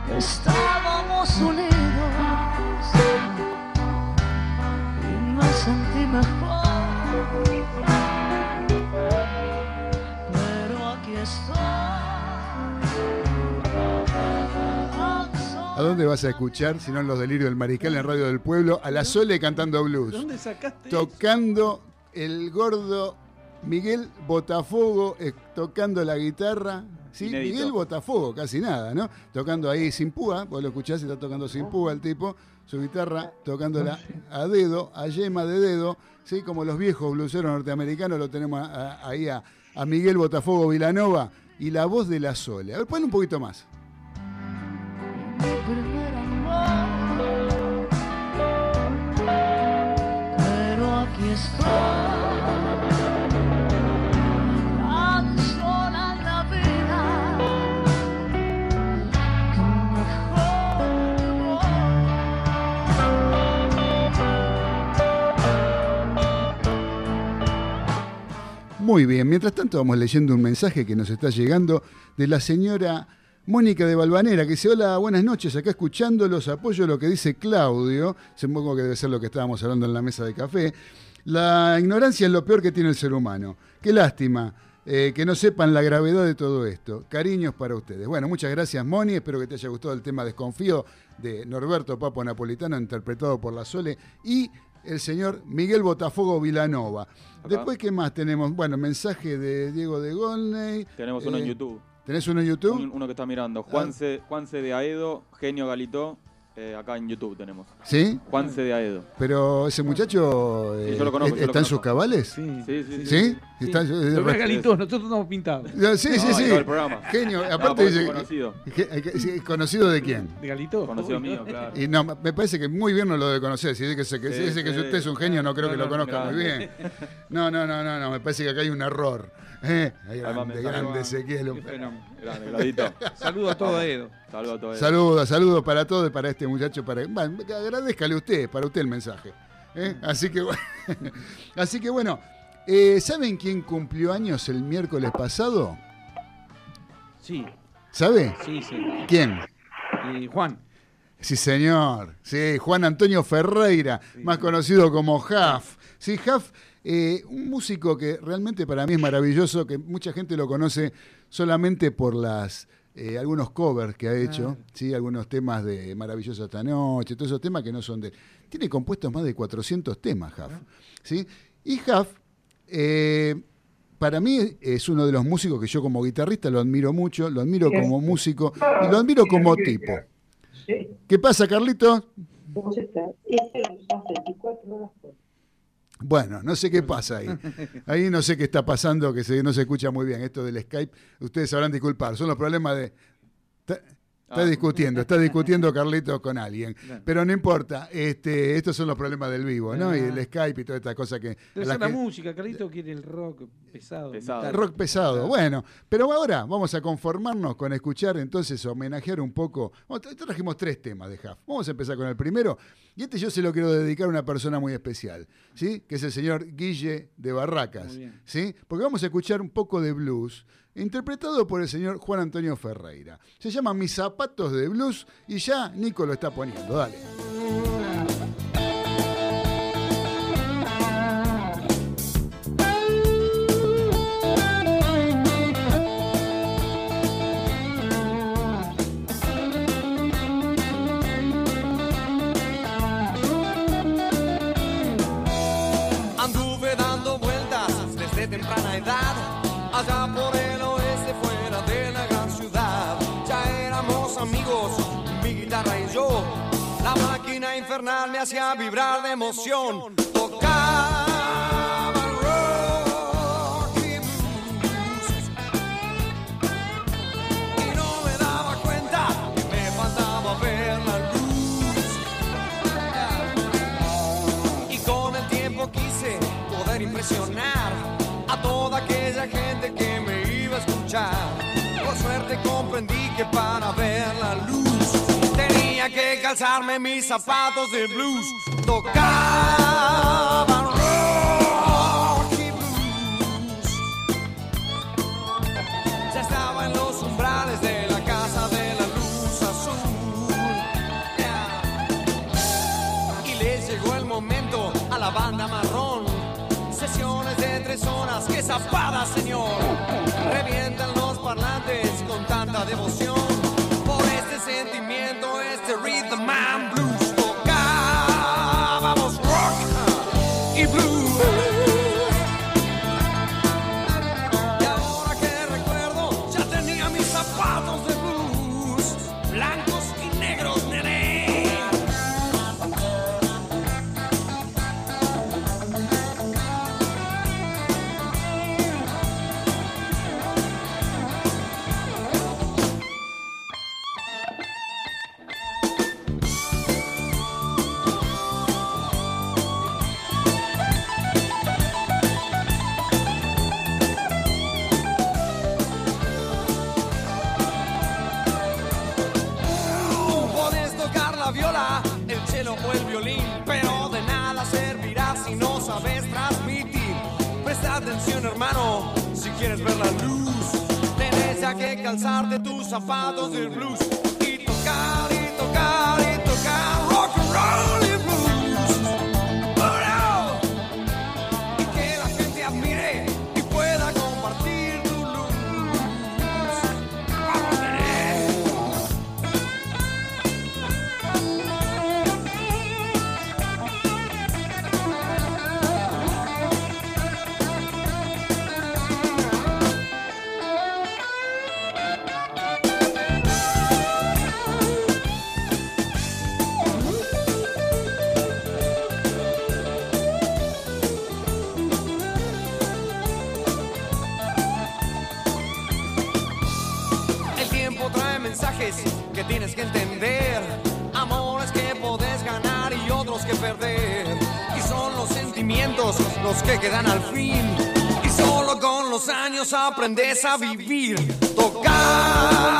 que estábamos unidos. Vas a escuchar, sino en Los Delirios del Mariscal en Radio del Pueblo, a la Sole cantando blues. ¿Dónde sacaste Tocando el gordo Miguel Botafogo, eh, tocando la guitarra. ¿sí? Miguel Botafogo, casi nada, ¿no? Tocando ahí sin púa, vos lo escuchás, está tocando sin púa el tipo, su guitarra tocándola a dedo, a yema de dedo, ¿sí? Como los viejos bluseros norteamericanos, lo tenemos ahí a, a Miguel Botafogo Vilanova y la voz de la Sole. A ver, pon un poquito más. Muy bien, mientras tanto vamos leyendo un mensaje que nos está llegando de la señora Mónica de Balvanera, que dice, hola, buenas noches, acá escuchándolos, apoyo lo que dice Claudio, supongo que debe ser lo que estábamos hablando en la mesa de café. La ignorancia es lo peor que tiene el ser humano. Qué lástima eh, que no sepan la gravedad de todo esto. Cariños para ustedes. Bueno, muchas gracias, Moni. Espero que te haya gustado el tema Desconfío de Norberto Papo Napolitano, interpretado por la Sole, y el señor Miguel Botafogo Vilanova. Después, ¿qué más tenemos? Bueno, mensaje de Diego de Golney. Tenemos uno en eh, YouTube. ¿Tenés uno en YouTube? uno que está mirando. Juanse, Juanse de Aedo, Genio Galito, eh, acá en YouTube tenemos. ¿Sí? Juanse de Aedo. Pero ese muchacho eh, está en sus cabales. Sí, sí, sí. ¿Sí? sí. Está, nosotros estamos pintados. Sí, sí, sí. Genio, aparte dice. Conocido. ¿Conocido de quién? De Galito. Conocido mío, claro. Y no, me parece que muy bien no lo debe conocer. Si dice que, que, dice que usted es un genio, no creo que lo conozca muy bien. No, no, no, no, no, me parece que acá hay un error. Eh, grande, grande Ezequiel. Grande, Saludos a todo Edo. Saludos a todos. Saludos, saludos para todos y para este muchacho. Para, agradezcale usted, para usted el mensaje. ¿eh? Así que, así que bueno, eh, ¿saben quién cumplió años el miércoles pasado? Sí. ¿Sabe? Sí, sí. ¿Quién? Juan. Sí, señor. Sí, Juan Antonio Ferreira, más conocido como Jaf. Sí, Jaf eh, un músico que realmente para mí es maravilloso, que mucha gente lo conoce solamente por las eh, algunos covers que ha hecho, ¿sí? algunos temas de Maravillosa esta noche, todos esos temas que no son de... Tiene compuestos más de 400 temas, Huff. ¿sí? Y Huff, eh, para mí es uno de los músicos que yo como guitarrista lo admiro mucho, lo admiro como músico y lo admiro como tipo. ¿Qué pasa, Carlito? vos estás, este lo usás 24 horas por Bueno, no sé qué pasa ahí. Ahí no sé qué está pasando, que se- no se escucha muy bien esto del Skype. Ustedes sabrán disculpar. Son los problemas de... Está, Ah. discutiendo, está discutiendo Carlitos con alguien. Pero no importa, este, estos son los problemas del vivo, ¿no? Y Ah. el Skype y toda esta cosa que... Debe la ser la que- música, Carlito quiere el rock pesado. Pesado. Rock pesado. Bueno, pero ahora vamos a conformarnos con escuchar entonces, homenajear un poco. Trajimos tres temas de Huff. Vamos a empezar con el primero. Y este yo se lo quiero dedicar a una persona muy especial, ¿sí? Que es el señor Guille de Barracas, Muy bien. ¿sí? Porque vamos a escuchar un poco de blues, interpretado por el señor Juan Antonio Ferreira. Se llama Mis zapatos de blues y ya Nico lo está poniendo. Dale. Me hacía vibrar de emoción. Tocaba el rock y blues. Y no me daba cuenta que me faltaba ver la luz. Y con el tiempo quise poder impresionar a toda aquella gente que me iba a escuchar. Por suerte comprendí que para ver la luz calzarme mis zapatos de blues. Tocaba rock y blues. Ya estaba en los umbrales de la casa de la luz azul. Y les llegó el momento a la banda marrón. Sesiones de tres horas, que zapada, señor. Revientan los parlantes con tanta devoción. Sentimiento, este rhythm and blues. Calzarte tus zapatos del blues y tocar aprendes a vivir. Tocaba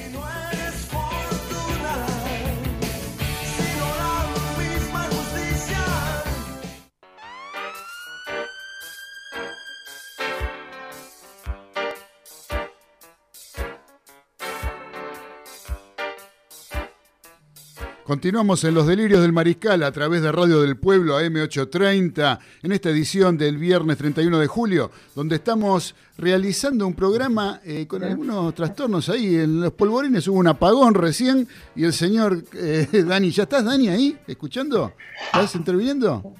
Continuamos en los delirios del mariscal a través de Radio del Pueblo AM830 en esta edición del viernes 31 de julio, donde estamos realizando un programa eh, con algunos trastornos ahí. En los polvorines hubo un apagón recién y el señor eh, Dani, ¿ya estás Dani ahí escuchando? ¿Estás interviniendo?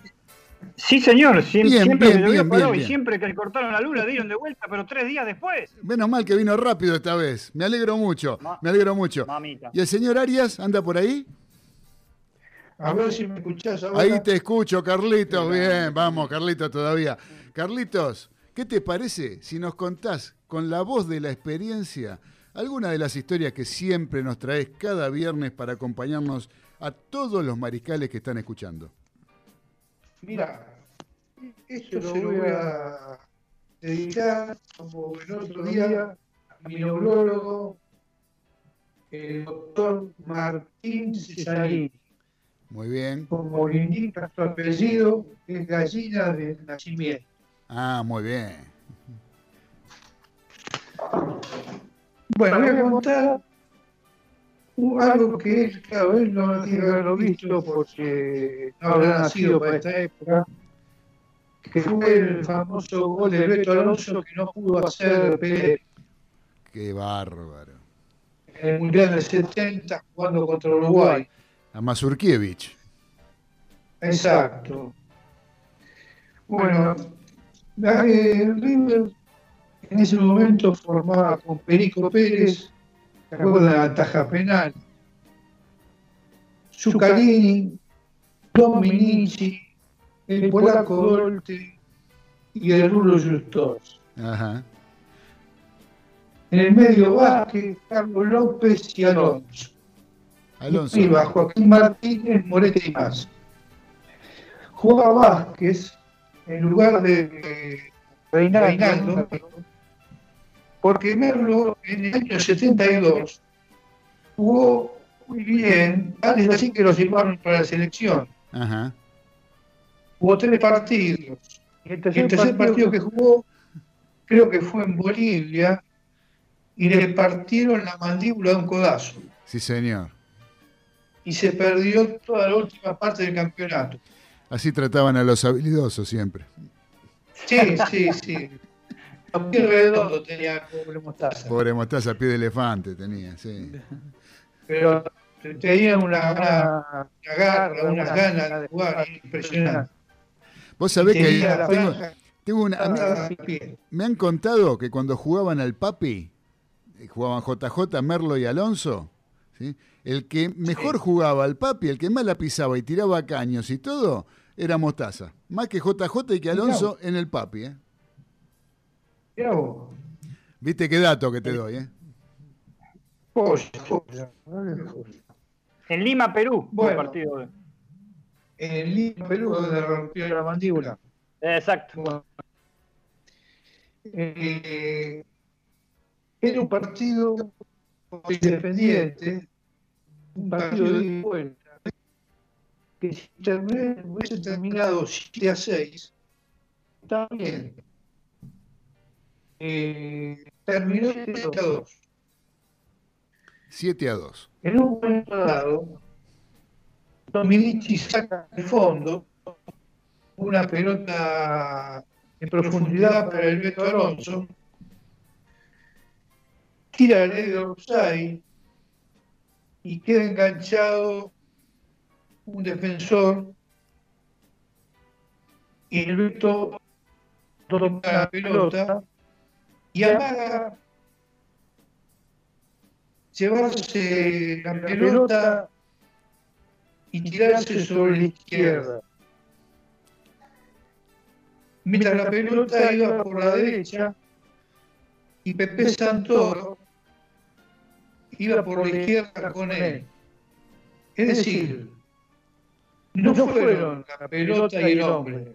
Sí, señor. Siem- Bien, siempre bien, que bien, paró y siempre que le cortaron la luz la dieron de vuelta, pero tres días después. Menos mal que vino rápido esta vez. Me alegro mucho, Ma- me alegro mucho. Mamita. ¿Y el señor Arias anda por ahí? A ver si me escuchás ahora. Ahí te escucho, Carlitos. Bien, vamos, Carlitos todavía. Carlitos, ¿qué te parece si nos contás con la voz de la experiencia alguna de las historias que siempre nos traes cada viernes para acompañarnos a todos los mariscales que están escuchando? Mira, esto se lo voy a dedicar, como el otro día, a mi neurólogo, el doctor Martín Cesarini. Muy bien. Como le indica su apellido, es gallina de nacimiento. Ah, muy bien. Bueno, voy a contar algo que él, claro, él no tiene que haberlo visto porque no habrá nacido para esta época, que fue el famoso gol de Beto Alonso que no pudo hacer Pelé Qué bárbaro. en el Mundial del 70 jugando contra Uruguay. A Mazurkiewicz. Exacto. Bueno, eh, River en ese momento formaba con Perico Pérez, ¿se acuerdan de la taja penal? Zuccarini, Dominici, el polaco Dolte y el rulo Justos. Ajá. En el medio Vázquez, Carlos López y Alonso. Alonso. Arriba, Joaquín Martínez, Morete y más. Jugaba Vázquez en lugar de eh, Reinaldo, porque Merlo en el año 72 jugó muy bien, antes así que lo llevaron para la selección. Ajá. Jugó tres partidos. Y el tercer, partido que jugó, creo que fue en Bolivia, y le partieron la mandíbula de un codazo. Sí, señor. Y se perdió toda la última parte del campeonato. Así trataban a los habilidosos siempre. Sí, sí, sí. Muy redondo tenía el pobre Mostaza. Pobre mostaza, pie de elefante tenía, sí. Pero tenía una, una, una garra, unas ganas de jugar impresionante. Vos sabés que la tengo, una, pie. me han contado que cuando jugaban al papi, eh, jugaban JJ, Merlo y Alonso, ¿sí? el que mejor jugaba al papi, el que más la pisaba y tiraba caños y todo, era Mostaza. Más que JJ y que Alonso en el papi. ¿eh? Mirá vos. Viste qué dato que te doy. ¿eh? En Lima, Perú, fue el Bueno. partido. de- En Lima, Perú, donde rompió la mandíbula. Exacto. Eh, era un partido independiente, un partido de vuelta, que si hubiese terminado 7 a 6, está bien. Eh, terminó 7 a 2. 7 a 2. En un momento dado, Dominici saca de fondo una pelota en profundidad para el Beto Alonso, tira ley de offside y queda enganchado un defensor y el Beto toca la pelota y amaga llevarse la pelota y tirarse sobre la izquierda. Mientras la pelota iba por la derecha y Pepe Santoro iba por la izquierda con él. Es decir, no fueron la pelota y el hombre.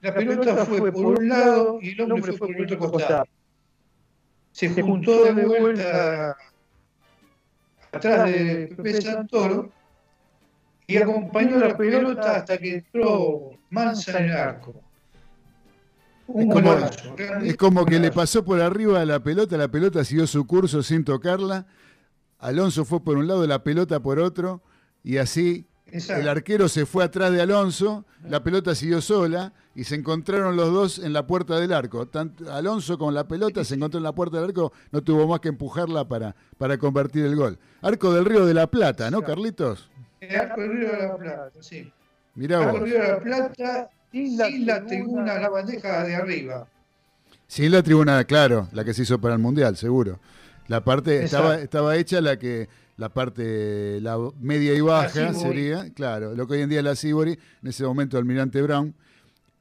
La pelota fue por un lado y el hombre fue por el otro costado. Se juntó de vuelta atrás de Pepe Santoro y acompañó la pelota hasta que entró Mansa en el arco. Un Es como- golazo. Es como que le pasó por arriba a la pelota, la pelota siguió su curso sin tocarla. Alonso fue por un lado, la pelota por otro. y así Exacto. el arquero se fue atrás de Alonso, la pelota siguió sola y se encontraron los dos en la puerta del arco. Tanto Alonso con la pelota se encontró en la puerta del arco, no tuvo más que empujarla para, para convertir el gol. Arco del Río de la Plata, ¿no, Carlitos? El Arco del Río de la Plata, sí. Mirá Arco vos. del Río de la Plata Sin sin la la, tribuna, la bandeja de arriba. Sin la tribuna, claro, la que se hizo para el Mundial, seguro. La parte estaba, Exacto. estaba hecha la que la parte la media y baja sería, claro, lo que hoy en día es la Sibori, en ese momento Almirante Brown,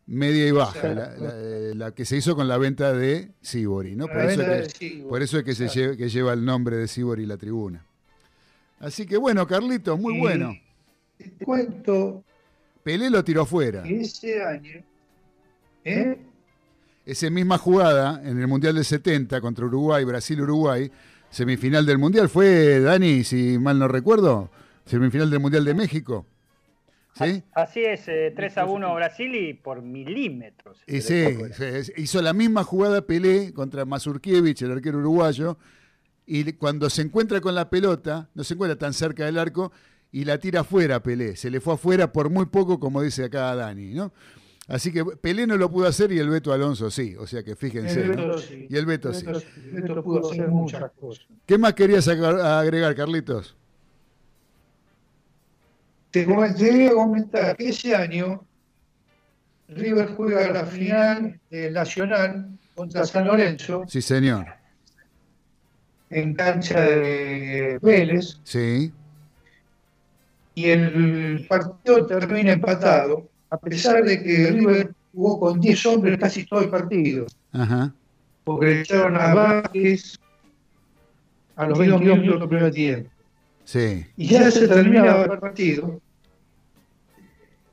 media y baja, la, la- eh, la que se hizo con la venta de Sibori, ¿no? Por eso, es que, por eso es que, se claro. lle- que lleva el nombre de Sibori la tribuna. Así que bueno, Carlitos, muy Y bueno. Te cuento Pelé lo tiró fuera. ese año, ¿eh? Esa misma jugada en el Mundial del 70 contra Uruguay, Brasil-Uruguay, semifinal del Mundial, fue, Dani, si mal no recuerdo, semifinal del Mundial de México. ¿Sí? Así es, eh, 3 a 1 Brasil y por milímetros. Y sí, sí, hizo la misma jugada Pelé contra Mazurkiewicz, el arquero uruguayo, y cuando se encuentra con la pelota, no se encuentra tan cerca del arco, y la tira afuera Pelé. Se le fue afuera por muy poco, como dice acá Dani, ¿no? Así que Pelé no lo pudo hacer y el Beto Alonso sí. O sea que fíjense. El ¿no? Beto sí. Y el Beto sí. El Beto pudo hacer muchas cosas. ¿Qué más querías agregar, Carlitos? Te com- te voy a comentar que ese año River juega la final del Nacional contra San Lorenzo Sí, señor. en cancha de Vélez Sí. y el partido termina empatado, a pesar de que River jugó con 10 hombres casi todo el partido, Ajá. porque le echaron a Vázquez a los 22 minutos del primer tiempo. Sí. Y ya se terminaba el partido.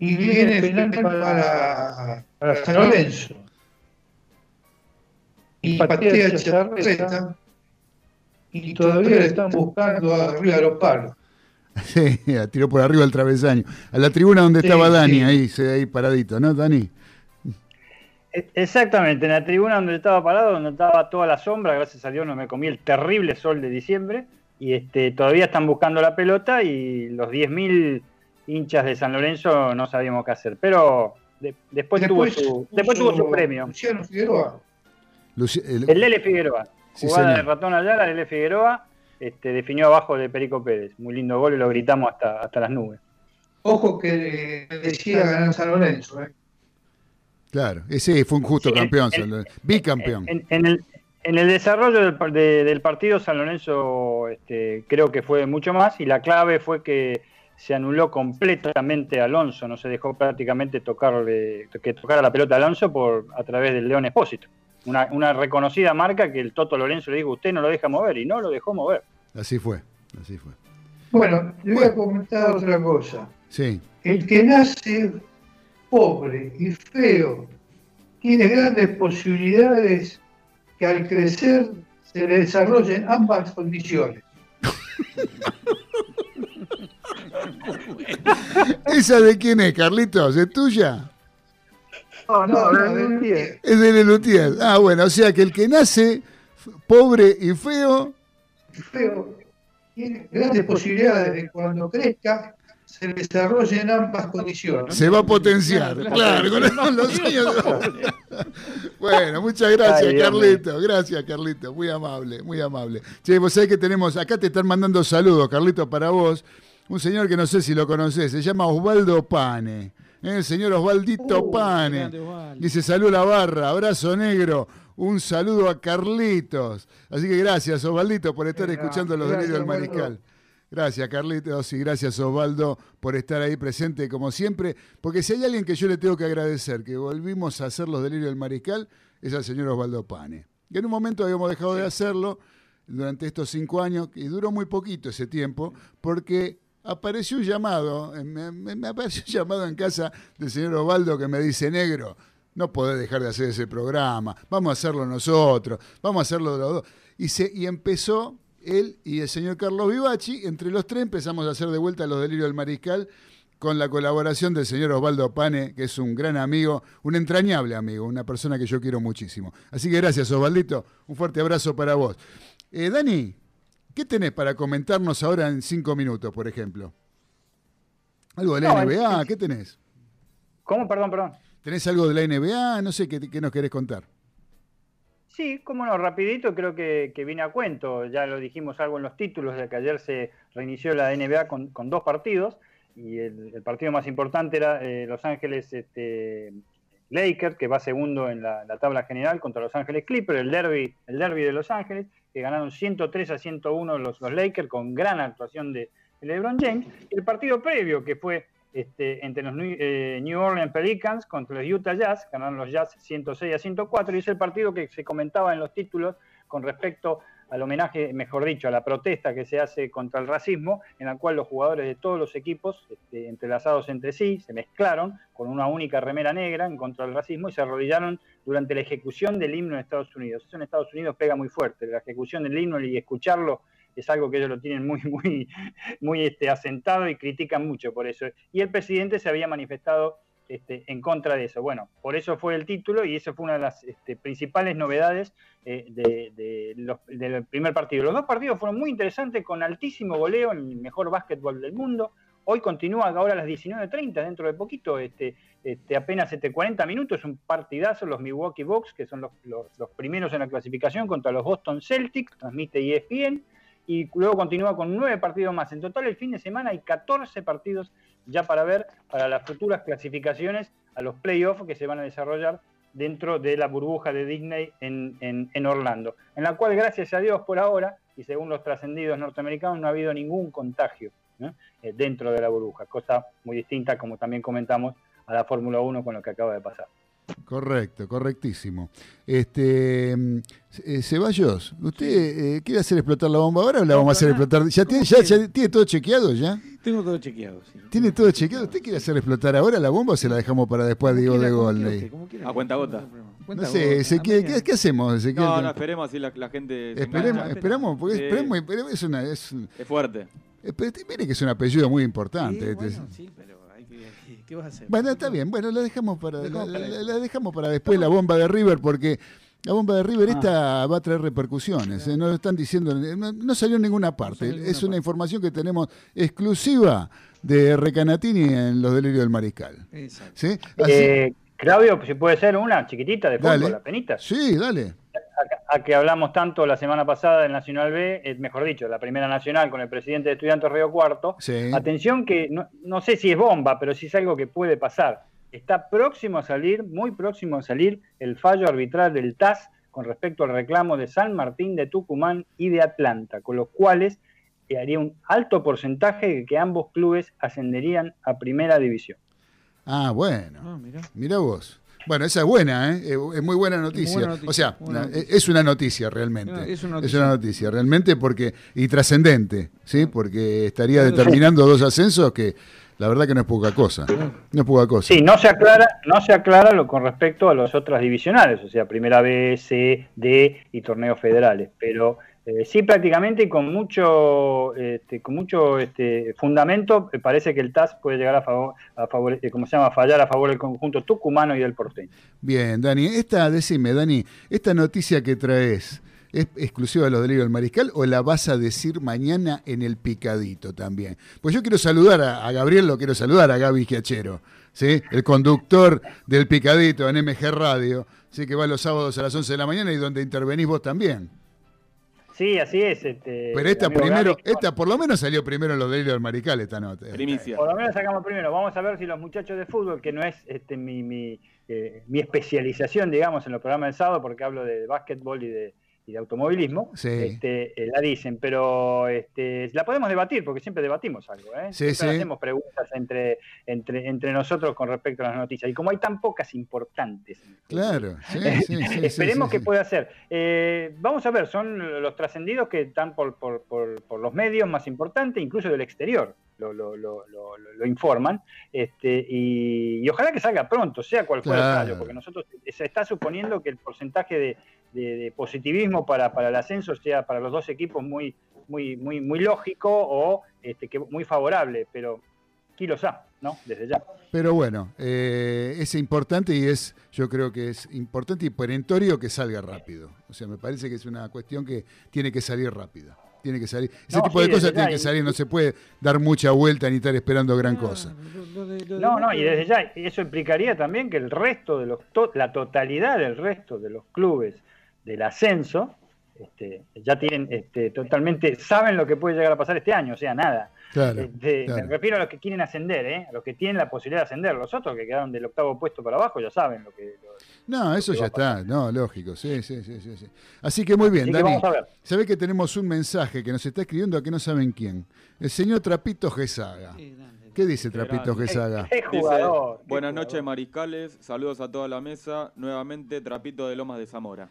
Y viene el penal para, para San Lorenzo. Y patea Charreta. Y todavía le están buscando arriba de los palos. Sí, tiró por arriba el travesaño. A la tribuna donde Sí, estaba Dani, sí. ahí, se- ahí paradito, ¿no, Dani? E- Exactamente, en la tribuna donde estaba parado, donde estaba toda la sombra, gracias a Dios no me comí el terrible sol de diciembre, y este, todavía están buscando la pelota y los 10.000 hinchas de San Lorenzo no sabíamos qué hacer, pero de- después, tuvo su, después tuvo su premio. Luciano Figueroa. Luci- el- El Lele Figueroa, Sí, jugada señor. de ratón Ayala, Lele Figueroa, este, definió abajo de Perico Pérez, muy lindo gol y lo gritamos hasta, hasta las nubes. Ojo que decía ganar San Lorenzo. ¿eh? claro, ese fue un justo Sí, campeón, San bicampeón. En, en el, en el desarrollo del, par- de- del partido, San Lorenzo este, creo que fue mucho más y la clave fue que se anuló completamente a Alonso, no se dejó prácticamente tocarle, que tocara la pelota a Alonso por, a través del León Espósito. Una, una reconocida marca que el Toto Lorenzo le dijo, usted no lo deja mover y no lo dejó mover. Así fue, así fue. Bueno, le voy a comentar otra cosa. Sí, El que nace pobre y feo tiene grandes posibilidades que al crecer se le desarrollen ambas condiciones. ¿Esa de quién es, Carlitos? ¿Es tuya? No, no, no, Es de Lelutier. Ah, bueno, o sea que el que nace pobre y feo, feo tiene grandes posibilidades de que cuando crezca se le desarrollen ambas condiciones. se va a potenciar. Claro, con los años. Bueno, muchas gracias, Ay. Carlito. Gracias, Carlito. Muy amable, muy amable. Che, vos sabés que tenemos, acá te están mandando saludos, Carlito, para vos. Un señor que no sé si lo conocés, se llama Osvaldo Pane. El señor Osvaldito Uh, Pane. Dice salud a la barra, abrazo negro. Un saludo a Carlitos. Así que gracias, Osvaldito, por estar escuchando los delirios del. Mariscal. Gracias, Carlitos, y gracias, Osvaldo, por estar ahí presente como siempre. Porque si hay alguien que yo le tengo que agradecer, que volvimos a hacer los delirios del Mariscal, es al señor Osvaldo Pane. Que en un momento habíamos dejado de hacerlo durante estos cinco años, y duró muy poquito ese tiempo, porque apareció un llamado, eh, me, apareció un llamado en casa del señor Osvaldo que me dice, negro, no podés dejar de hacer ese programa, vamos a hacerlo nosotros, vamos a hacerlo los dos. Y, se, y empezó él y el señor Carlos Vivachi, entre los tres empezamos a hacer de vuelta los delirios del mariscal con la colaboración del señor Osvaldo Pane, que es un gran amigo, un entrañable amigo, una persona que yo quiero muchísimo. Así que gracias, Osvaldito, un fuerte abrazo para vos. Eh, Dani, ¿qué tenés para comentarnos ahora en cinco minutos, por ejemplo? ¿Algo de la No, NBA? es- ¿Qué tenés? ¿Cómo? Perdón, perdón. ¿Tenés algo de la NBA? No sé, ¿qué, qué nos querés contar? Sí, cómo no, rapidito, creo que, que viene a cuento. Ya lo dijimos algo en los títulos de que ayer se reinició la NBA con, con dos partidos y el, el partido más importante era eh, Los Ángeles este, Lakers, que va segundo en la, la tabla general contra Los Ángeles Clippers, el derby, el derby de Los Ángeles, que ganaron 103 a 101 los, los Lakers con gran actuación de, LeBron James. El partido previo, que fue este, entre los New, eh, New Orleans Pelicans contra los Utah Jazz, ganaron los Jazz 106 a 104, y es el partido que se comentaba en los títulos con respecto al homenaje, mejor dicho, a la protesta que se hace contra el racismo, en la cual los jugadores de todos los equipos, este, entrelazados entre sí, se mezclaron con una única remera negra en contra del racismo y se arrodillaron durante la ejecución del himno en Estados Unidos. Eso en Estados Unidos pega muy fuerte, la ejecución del himno y escucharlo es algo que ellos lo tienen muy, muy, muy este, asentado y critican mucho por eso. Y el presidente se había manifestado este, en contra de eso. Bueno, por eso fue el título y eso fue una de las este, principales novedades eh, de, los, del primer partido. Los dos partidos fueron muy interesantes, con altísimo goleo, el mejor básquetbol del mundo. Hoy continúa ahora a las 19.30, dentro de poquito, este, este, apenas este, 40 minutos, un partidazo, los Milwaukee Bucks, que son los, los, primeros en la clasificación, contra los Boston Celtics, transmite ESPN y luego continúa con nueve partidos más. En total, el fin de semana hay 14 partidos ya para ver para las futuras clasificaciones a los playoffs que se van a desarrollar dentro de la burbuja de Disney en, en, Orlando, en la cual, gracias a Dios, por ahora, y según los trascendidos norteamericanos, no ha habido ningún contagio eh, dentro de la burbuja, cosa muy distinta, como también comentamos, a la Fórmula 1 con lo que acaba de pasar. Correcto, correctísimo. Este, eh, Ceballos, ¿usted eh, quiere hacer explotar la bomba ahora o la vamos a hacer explotar? ¿Ya tiene, ya, ya tiene todo chequeado ya? Tengo todo chequeado, sí. ¿Tiene todo chequeado? ¿Usted quiere hacer explotar ahora la bomba o se la dejamos para después de Diego de gol? A cuenta gota. No sé, Ezequiel, ¿qué, ¿qué, hacemos, Ezequiel? No, no, esperemos así la, la gente. se Esperemos, engancha. esperamos, porque Sí. esperemos, esperemos, es una. Es, Es fuerte. eh, pero mire que es un apellido muy importante. Sí, este. bueno, sí, pero ¿qué vas a hacer? Bueno, está bien, bueno, la dejamos para, la, Dejamos para la- después. la dejamos para después la bomba de River, porque la bomba de River Ah. esta va a traer repercusiones. eh, No lo están diciendo, no, no salió en ninguna parte. salió en ninguna es una parte. información que tenemos exclusiva de Recanatini en Los Delirios del Mariscal. Exacto. ¿Sí? Así- Eh, Claudio, si puede ser una chiquitita de Dale. fútbol, la penita. sí, dale. A, a que hablamos tanto la semana pasada del Nacional B, eh, mejor dicho, la primera nacional con el presidente de Estudiantes Río Cuarto. Sí. Atención que no, no sé si es bomba, pero sí es algo que puede pasar. Está próximo a salir, muy próximo a salir, el fallo arbitral del TAS con respecto al reclamo de San Martín, de Tucumán y de Atlanta, con los cuales eh, haría un alto porcentaje de que ambos clubes ascenderían a primera división. Ah, bueno. Ah, mirá. Mira vos. Bueno, esa es buena, ¿eh? Es- es muy buena noticia. buena noticia, o sea, buena na- noticia. es una noticia realmente. No, es una Es noticia. una noticia, realmente, porque y trascendente, ¿sí? Porque estaría Claro. determinando dos ascensos que la verdad que no es poca cosa. No es poca cosa. Sí, no se aclara, no se aclara lo con respecto a las otras divisionales, o sea, primera B, C, D y torneos federales, pero eh, sí prácticamente y con mucho, este, con mucho este, fundamento, parece que el TAS puede llegar a favor, a favor eh, ¿cómo se llama? A fallar a favor del conjunto tucumano y del porteño. Bien, Dani, esta, decime, Dani, esta noticia que traes, ¿es exclusiva de los delirios del mariscal o la vas a decir mañana en el picadito también? Pues yo quiero saludar a, a Gabriel, lo quiero saludar a Gaby Giachero, ¿sí? El conductor del picadito en MG Radio, ¿sí? Que va los sábados a las 11 de la mañana y donde intervenís vos también. Sí, así es. Este, Pero esta primero, esta por lo menos salió primero en los delirios del mariscal esta nota. Primicia. Por lo menos sacamos primero. Vamos a ver si los muchachos de fútbol, que no es este, mi, mi, eh, mi especialización, digamos, en los programas del sábado, porque hablo de básquetbol y de, y de automovilismo, Sí. este, eh, la dicen, pero este, la podemos debatir, porque siempre debatimos algo. ¿eh? Sí, siempre sí. hacemos preguntas entre, entre, entre nosotros con respecto a las noticias. Y como hay tan pocas importantes, Claro, Esperemos que pueda ser. Eh, vamos a ver, son los trascendidos que están por, por, por- por los medios más importantes, incluso del exterior, lo, lo- lo- lo- informan. Este, y, y ojalá que salga pronto, sea cual fuera Claro. el fallo, porque nosotros se está suponiendo que el porcentaje de, de- de positivismo para, para el ascenso sea para los dos equipos muy, muy, muy, muy lógico o este, que muy favorable, pero kilos A, ¿no? Desde ya. Pero bueno, eh, es importante y es, yo creo que es importante y perentorio que salga rápido. O sea, me parece que es una cuestión que tiene que salir rápido. Tiene que salir. Ese No, tipo de cosas tiene que salir, no se puede dar mucha vuelta ni estar esperando gran cosa. lo- lo de- lo de No, no, y desde ya eso implicaría también que el resto de los, to- la totalidad del resto de los clubes del ascenso, este, ya tienen este, totalmente, saben lo que puede llegar a pasar este año, o sea, nada. Claro, Este, claro. Me refiero a los que quieren ascender, ¿eh? a los que tienen la posibilidad de ascender. Los otros que quedaron del octavo puesto para abajo ya saben lo que. lo- No, eso ya está, no, lógico, sí, sí, sí, sí. sí. Así que muy bien, Así Dani. vamos a ver. Sabe que tenemos un mensaje que nos está escribiendo a que no saben quién. El señor Trapito Gesaga. Qué grande. ¿Qué dice Trapito. Gesaga? Qué Dice, jugador. Buenas noches, mariscales. Saludos a toda la mesa. Nuevamente, Trapito de Lomas de Zamora.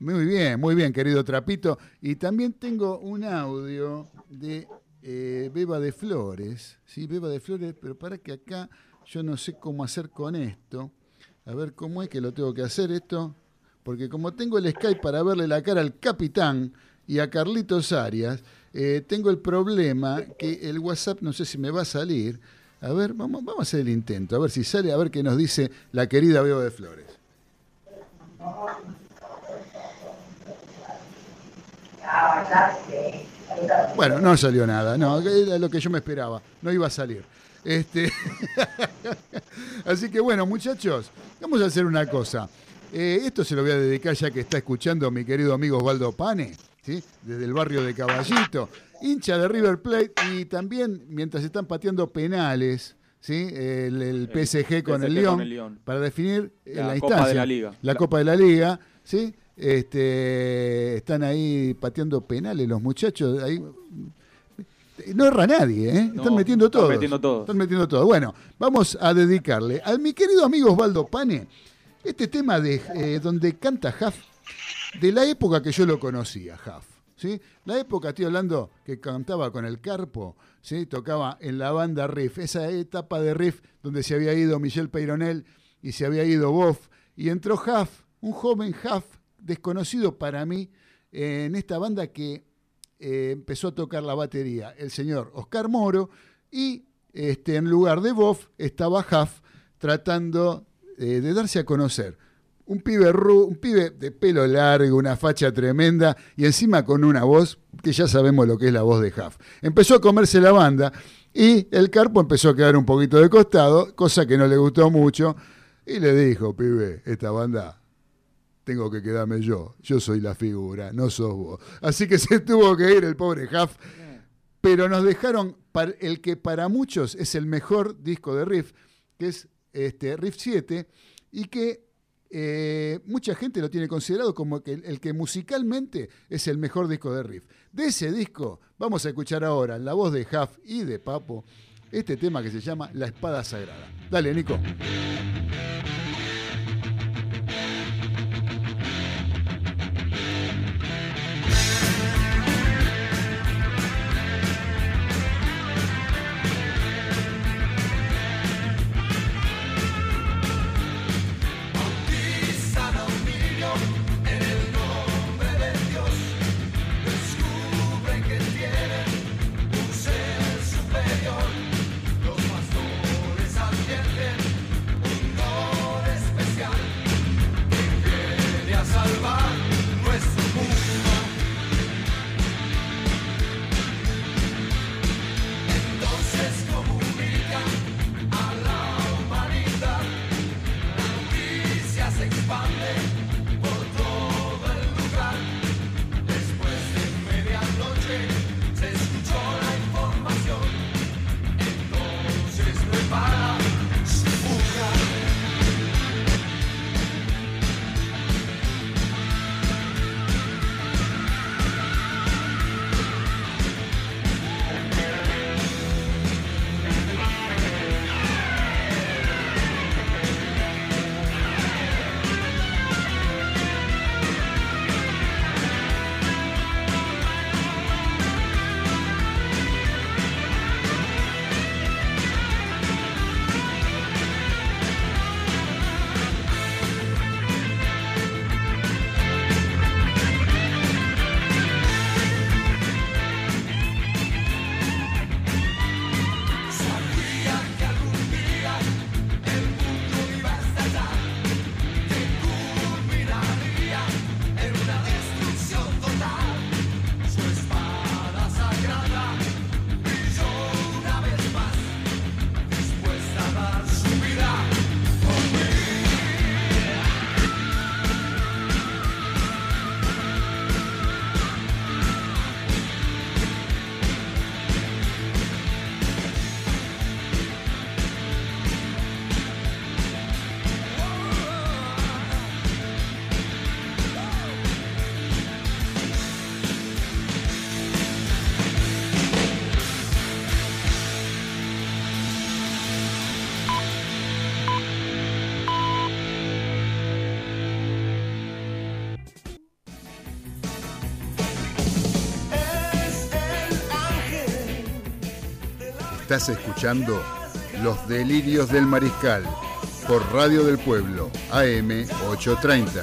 Muy bien, muy bien, querido Trapito. Y también tengo un audio de eh, Beba de Flores. Sí, Beba de Flores, pero para que acá yo no sé cómo hacer con esto. A ver cómo es que lo tengo que hacer esto. Porque como tengo el Skype para verle la cara al capitán y a Carlitos Arias, eh, tengo el problema que el WhatsApp no sé si me va a salir. A ver, vamos, vamos a hacer el intento, a ver si sale, a ver qué nos dice la querida Beba de Flores. Bueno, no salió nada, no, era lo que yo me esperaba, no iba a salir. Este... Así que bueno, muchachos, vamos a hacer una cosa. Eh, esto se lo voy a dedicar ya que está escuchando mi querido amigo Osvaldo Pane, ¿sí? desde el barrio de Caballito, hincha de River Plate y también mientras están pateando penales, ¿sí? el, el El PSG con PSG el con Lyon, el Lyon. para definir eh, La la, Copa de la Liga. la La- Copa de la Liga, ¿sí? Este, están ahí pateando penales los muchachos, ahí no erra nadie, ¿eh? No, están metiendo están todos. metiendo todos. Están metiendo todo. Bueno, vamos a dedicarle a mi querido amigo Osvaldo Pane este tema de eh, donde canta Huff, de la época que yo lo conocía, Huff. ¿sí? La época, estoy hablando, que cantaba con el Carpo, ¿sí? tocaba en la banda Riff, esa etapa de Riff donde se había ido Michel Peyronel y se había ido Boff, y entró Huff, un joven Huff desconocido para mí, eh, en esta banda que eh, empezó a tocar la batería el señor Oscar Moro y este, en lugar de Boff estaba Huff tratando eh, de darse a conocer. Un pibe, ru- un pibe de pelo largo, una facha tremenda y encima con una voz que ya sabemos lo que es la voz de Huff. Empezó a comerse la banda y el Carpo empezó a quedar un poquito de costado, cosa que no le gustó mucho, y le dijo, pibe, esta banda tengo que quedarme yo. Yo soy la figura, no sos vos. Así que se tuvo que ir el pobre Huff. Pero nos dejaron el que para muchos es el mejor disco de Riff, que es este, Riff 7, y que eh, mucha gente lo tiene considerado como el, que musicalmente es el mejor disco de Riff. De ese disco vamos a escuchar ahora la voz de Huff y de Papo este tema que se llama La Espada Sagrada. Dale, Nico. Estás escuchando Los Delirios del Mariscal por Radio del Pueblo, AM 830.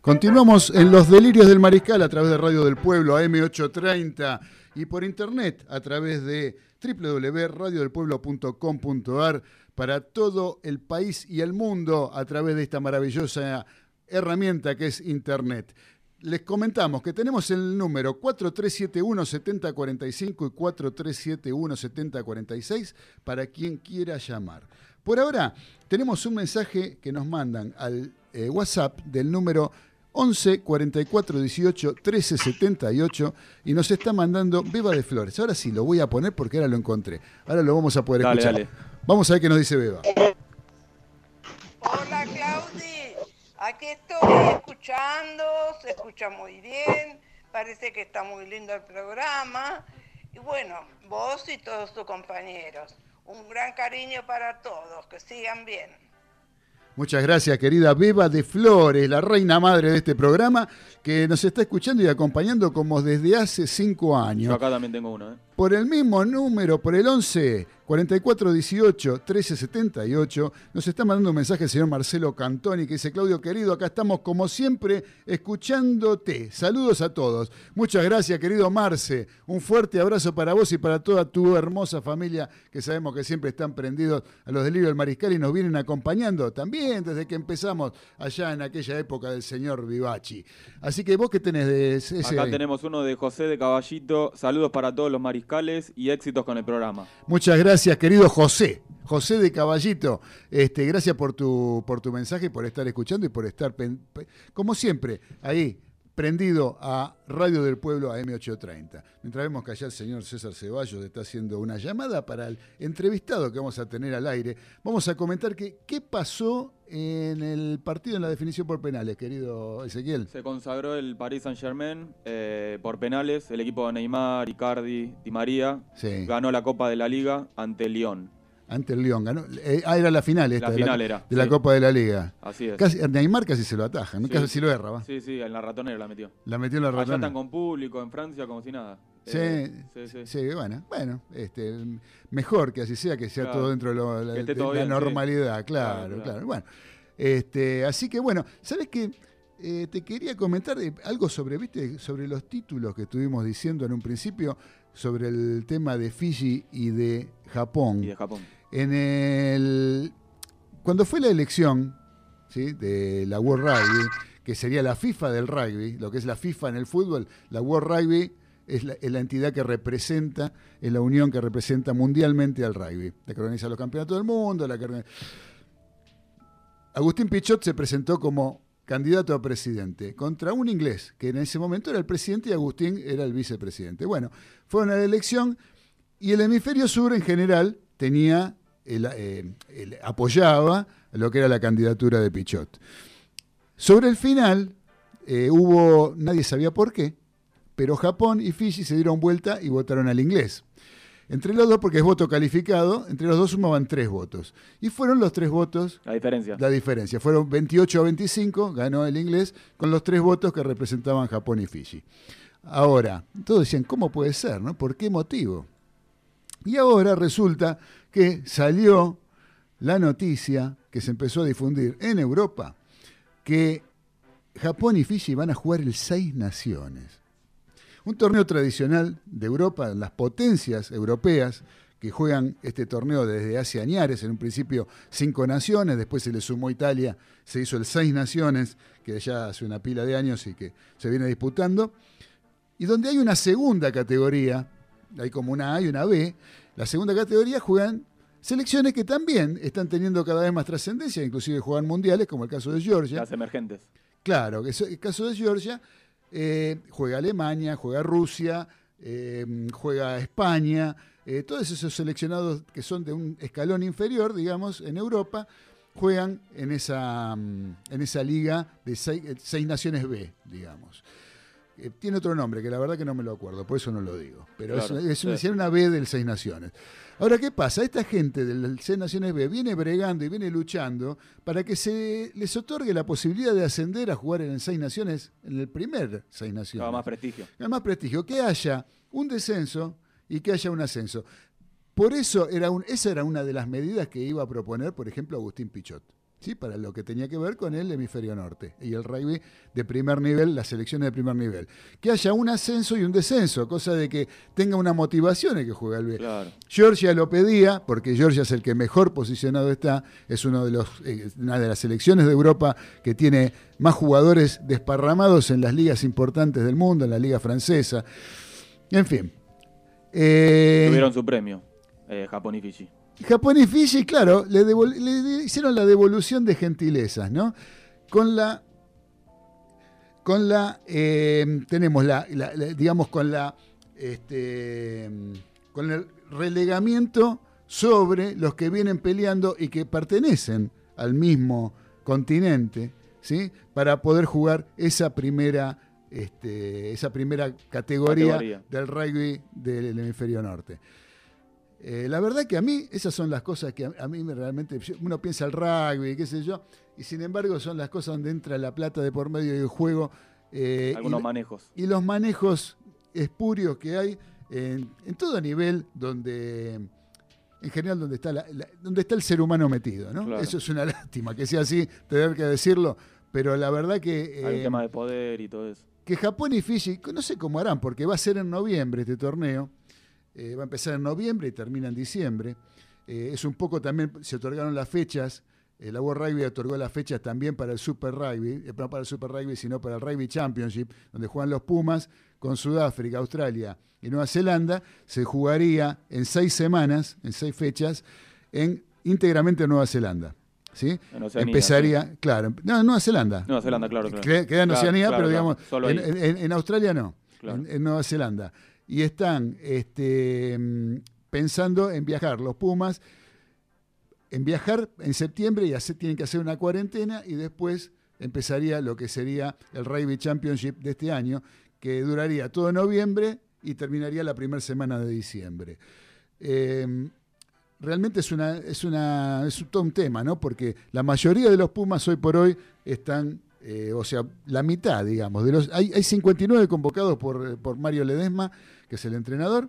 Continuamos en Los Delirios del Mariscal a través de Radio del Pueblo, AM830, y por internet a través de www.radiodelpueblo.com.ar para todo el país y el mundo a través de esta maravillosa herramienta que es internet. Les comentamos que tenemos el número 4371-7045 y 4371-7046 para quien quiera llamar. Por ahora, tenemos un mensaje que nos mandan al eh, WhatsApp del número 11 44 18 13 78 y nos está mandando Beba de Flores. Ahora sí, lo voy a poner porque ahora lo encontré. Ahora lo vamos a poder Dale, escuchar. dale. Vamos a ver qué nos dice Beba. Hola Claudi, aquí estoy escuchando, se escucha muy bien, parece que está muy lindo el programa. Y bueno, vos y todos tus compañeros, un gran cariño para todos, que sigan bien. Muchas gracias, querida Beba de Flores, la reina madre de este programa, que nos está escuchando y acompañando como desde hace cinco Yo años. acá también tengo uno, ¿eh? Por el mismo número, por el 11 44 18 13 78, nos está mandando un mensaje el señor Marcelo Cantoni que dice: Claudio querido, acá estamos como siempre escuchándote. Saludos a todos. Muchas gracias, querido Marce. Un fuerte abrazo para vos y para toda tu hermosa familia que sabemos que siempre están prendidos a los delirios del mariscal y nos vienen acompañando también desde que empezamos allá en aquella época del señor Vivachi. Así que vos qué tenés de ese. Acá tenemos uno de José de Caballito. Saludos para todos los mariscales y éxitos con el programa. Muchas gracias, querido José. José de Caballito, este, gracias por tu, por tu mensaje, por estar escuchando y por estar, como siempre, ahí, prendido a Radio del Pueblo AM830. Mientras vemos que allá el señor César Ceballos está haciendo una llamada para el entrevistado que vamos a tener al aire, vamos a comentar que, qué pasó en el partido en la definición por penales, querido Ezequiel. Se consagró el Paris Saint Germain por penales. El equipo de Neymar, Icardi, Di María Sí. ganó la Copa de la Liga ante el Lyon. Ante el León ganó. eh, ah, era la final esta. La de final era, De la sí. Copa de la Liga. Así es. Casi, Neymar casi se lo ataja, ¿no? Sí. casi lo erra, ¿va? Sí, sí, en la ratonera la metió. La metió en la Allá ratona. están con público, en Francia como si nada. Sí, Eh, sí, sí. sí, bueno, bueno, este, mejor que así sea, que sea Claro. todo dentro de, lo- la, Que esté de todo la bien, sí. normalidad, claro, Claro, claro, claro. Bueno, este, así que bueno, ¿sabes qué? Eh, te quería comentar eh, algo sobre, viste, sobre los títulos que estuvimos diciendo en un principio, sobre el tema de Fiji y de Japón. Y de Japón. En el, cuando fue la elección ¿sí? de la World Rugby, que sería la FIFA del rugby, lo que es la FIFA en el fútbol, la World Rugby es la, entidad que representa, es la unión que representa mundialmente al rugby, la que organiza los campeonatos del mundo, la Agustín Pichot se presentó como candidato a presidente contra un inglés, que en ese momento era el presidente y Agustín era el vicepresidente. Bueno, fueron a la elección y el hemisferio sur en general tenía, eh, el- apoyaba lo que era la candidatura de Pichot. Sobre el final eh, hubo, nadie sabía por qué, pero Japón y Fiji se dieron vuelta y votaron al inglés. Entre los dos, porque es voto calificado, entre los dos sumaban tres votos. Y fueron los tres votos La diferencia. la diferencia. Fueron 28 a 25, ganó el inglés, con los tres votos que representaban Japón y Fiji. Ahora, todos decían, ¿cómo puede ser? No? ¿Por qué motivo? Y ahora resulta que salió la noticia que se empezó a difundir en Europa, que Japón y Fiji van a jugar el Seis Naciones. Un torneo tradicional de Europa, las potencias europeas que juegan este torneo desde hace añares, en un principio cinco naciones, después se le sumó Italia, se hizo el seis naciones, que ya hace una pila de años y que se viene disputando, y donde hay una segunda categoría, hay como una A y una B, la segunda categoría juegan selecciones que también están teniendo cada vez más trascendencia, inclusive juegan mundiales, como el caso de Georgia. Las emergentes. Claro, que el caso de Georgia, eh, juega Alemania, juega Rusia, eh, juega España, eh, todos esos seleccionados que son de un escalón inferior, digamos, en Europa, juegan en esa, mm, en esa liga de seis, seis naciones B, digamos. Eh, tiene otro nombre, que la verdad que no me lo acuerdo, por eso no lo digo. Pero Claro, es, es sí. una B del Seis Naciones. Ahora, ¿qué pasa? Esta gente del Seis Naciones B viene bregando y viene luchando para que se les otorgue la posibilidad de ascender a jugar en el Seis Naciones, en el primer Seis Naciones. Cada más prestigio. Al más prestigio, que haya un descenso y que haya un ascenso. Por eso era un, esa era una de las medidas que iba a proponer, por ejemplo, Agustín Pichot, ¿sí? para lo que tenía que ver con el hemisferio norte y el rugby de primer nivel, las selecciones de primer nivel. Que haya un ascenso y un descenso, cosa de que tenga una motivación el que juega el B. Claro. Georgia lo pedía, porque Georgia es el que mejor posicionado está, es uno de los, eh, una de las selecciones de Europa que tiene más jugadores desparramados en las ligas importantes del mundo, en la liga francesa. En fin. Eh, Tuvieron su premio, eh, Japón y Fiji. Japón y Fiji, claro, le, le hicieron la devolución de gentilezas, ¿no? Con la. Con la. eh, tenemos la, la- la- digamos, con la. Este, con el relegamiento sobre los que vienen peleando y que pertenecen al mismo continente, ¿sí? Para poder jugar esa primera. Este, esa primera categoría, Categoría. del rugby del hemisferio norte. Eh, la verdad que a mí esas son las cosas que a, a mí me realmente uno piensa el rugby, qué sé yo, y sin embargo son las cosas donde entra la plata de por medio del juego eh, Algunos y, manejos. y los manejos espurios que hay en, en todo nivel donde en general donde está la- la- donde está el ser humano metido, ¿no? Claro. Eso es una lástima que sea así, tener que decirlo, pero la verdad que Hay eh, tema de poder y todo eso. que Japón y Fiji, no sé cómo harán, porque va a ser en noviembre este torneo, eh, va a empezar en noviembre y termina en diciembre. Eh, es un poco también, se otorgaron las fechas, eh, la World Rugby otorgó las fechas también para el Super Rugby, eh, no para el Super Rugby, sino para el Rugby Championship, donde juegan los Pumas con Sudáfrica, Australia y Nueva Zelanda. Se jugaría en seis semanas, en seis fechas, en, íntegramente en Nueva Zelanda. ¿sí? En Oceanía, Empezaría, claro, no, en Nueva Zelanda. Nueva Zelanda, claro, claro. Queda en Claro, Oceanía, claro, pero claro. digamos, Solo en, ahí. en- en Australia no, Claro. en, en Nueva Zelanda. Y están este, mm, pensando en viajar los Pumas, en viajar en septiembre y hacer- tienen que hacer una cuarentena y después empezaría lo que sería el Rugby Championship de este año, que duraría todo noviembre y terminaría la primera semana de diciembre. Eh, realmente es una es una es todo un tema, ¿no? Porque la mayoría de los Pumas hoy por hoy están eh, o sea, la mitad, digamos, de los hay, hay 59 convocados por, por Mario Ledesma, que es el entrenador,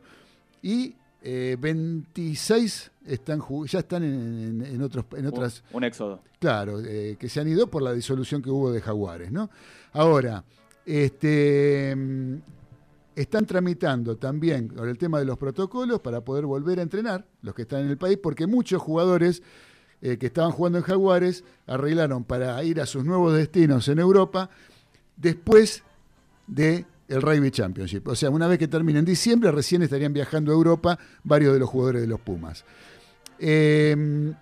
y eh, 26 están ya están en, en- en otros en otras Un, un éxodo. Claro, eh, que se han ido por la disolución que hubo de Jaguares, ¿no? Ahora, este, mm, están tramitando también con el tema de los protocolos para poder volver a entrenar los que están en el país, porque muchos jugadores eh, que estaban jugando en Jaguares arreglaron para ir a sus nuevos destinos en Europa después de el Rugby Championship. O sea, una vez que termine en diciembre, recién estarían viajando a Europa varios de los jugadores de los Pumas. Eh,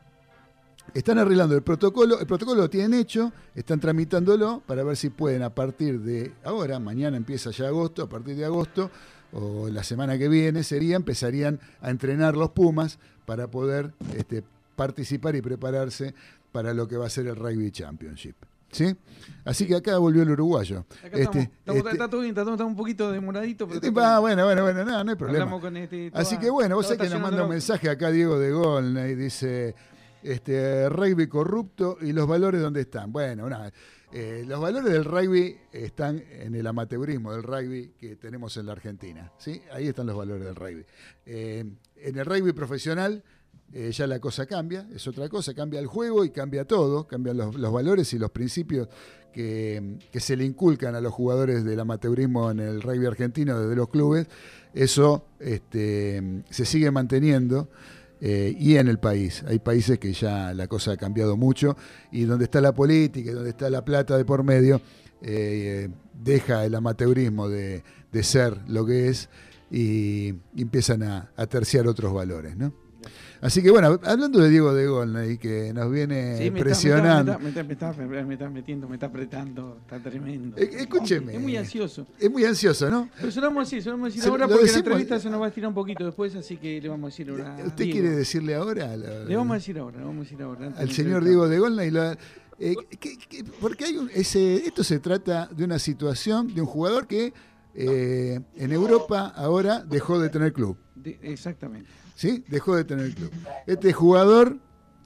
están arreglando el protocolo, el protocolo lo tienen hecho, están tramitándolo para ver si pueden a partir de ahora, mañana empieza ya agosto, a partir de agosto o la semana que viene sería, empezarían a entrenar los Pumas para poder este, participar y prepararse para lo que va a ser el Rugby Championship. ¿Sí? Así que acá volvió el uruguayo. Acá Este, estamos, estamos- este- está todo bien, está, todo- está un poquito demoradito, pero este, ah, bueno, bueno, bueno, no, no hay problema. Con este, Así que bueno, vos sabés que nos manda un mensaje acá Diego de Golney, dice, este, rugby corrupto y los valores dónde están. Bueno, nada, eh, los valores del rugby están en el amateurismo del rugby que tenemos en la Argentina, ¿sí? Ahí están los valores del rugby. Eh, en el rugby profesional eh, ya la cosa cambia, es otra cosa, cambia el juego y cambia todo, cambian los, valores y los principios que, se le inculcan a los jugadores del amateurismo en el rugby argentino desde los clubes, eso este, se sigue manteniendo. eh, y en el país. Hay países que ya la cosa ha cambiado mucho y donde está la política y donde está la plata de por medio, eh, deja el amateurismo de, ser lo que es y, y empiezan a, a terciar otros valores. ¿no? Así que bueno, hablando de Diego de Golney, que nos viene Sí, me está- presionando. Me está, me, está, me, está, me está metiendo, me está apretando, está tremendo. Eh, escúcheme. Es muy ansioso. Es muy ansioso, ¿no? Pero se lo vamos a decir, se lo vamos a decir Se- ahora lo porque la entrevista se nos va a estirar un poquito después, así que le vamos a decir ahora. ¿Usted Diego. quiere decirle ahora? Le vamos a decir ahora, le vamos a decir ahora. al señor. Diego de Golney. la- eh, que- que- porque hay un- ese, esto se trata de una situación de un jugador que eh, en Europa ahora dejó de tener club. De- exactamente. ¿Sí? Dejó de tener club. Este jugador,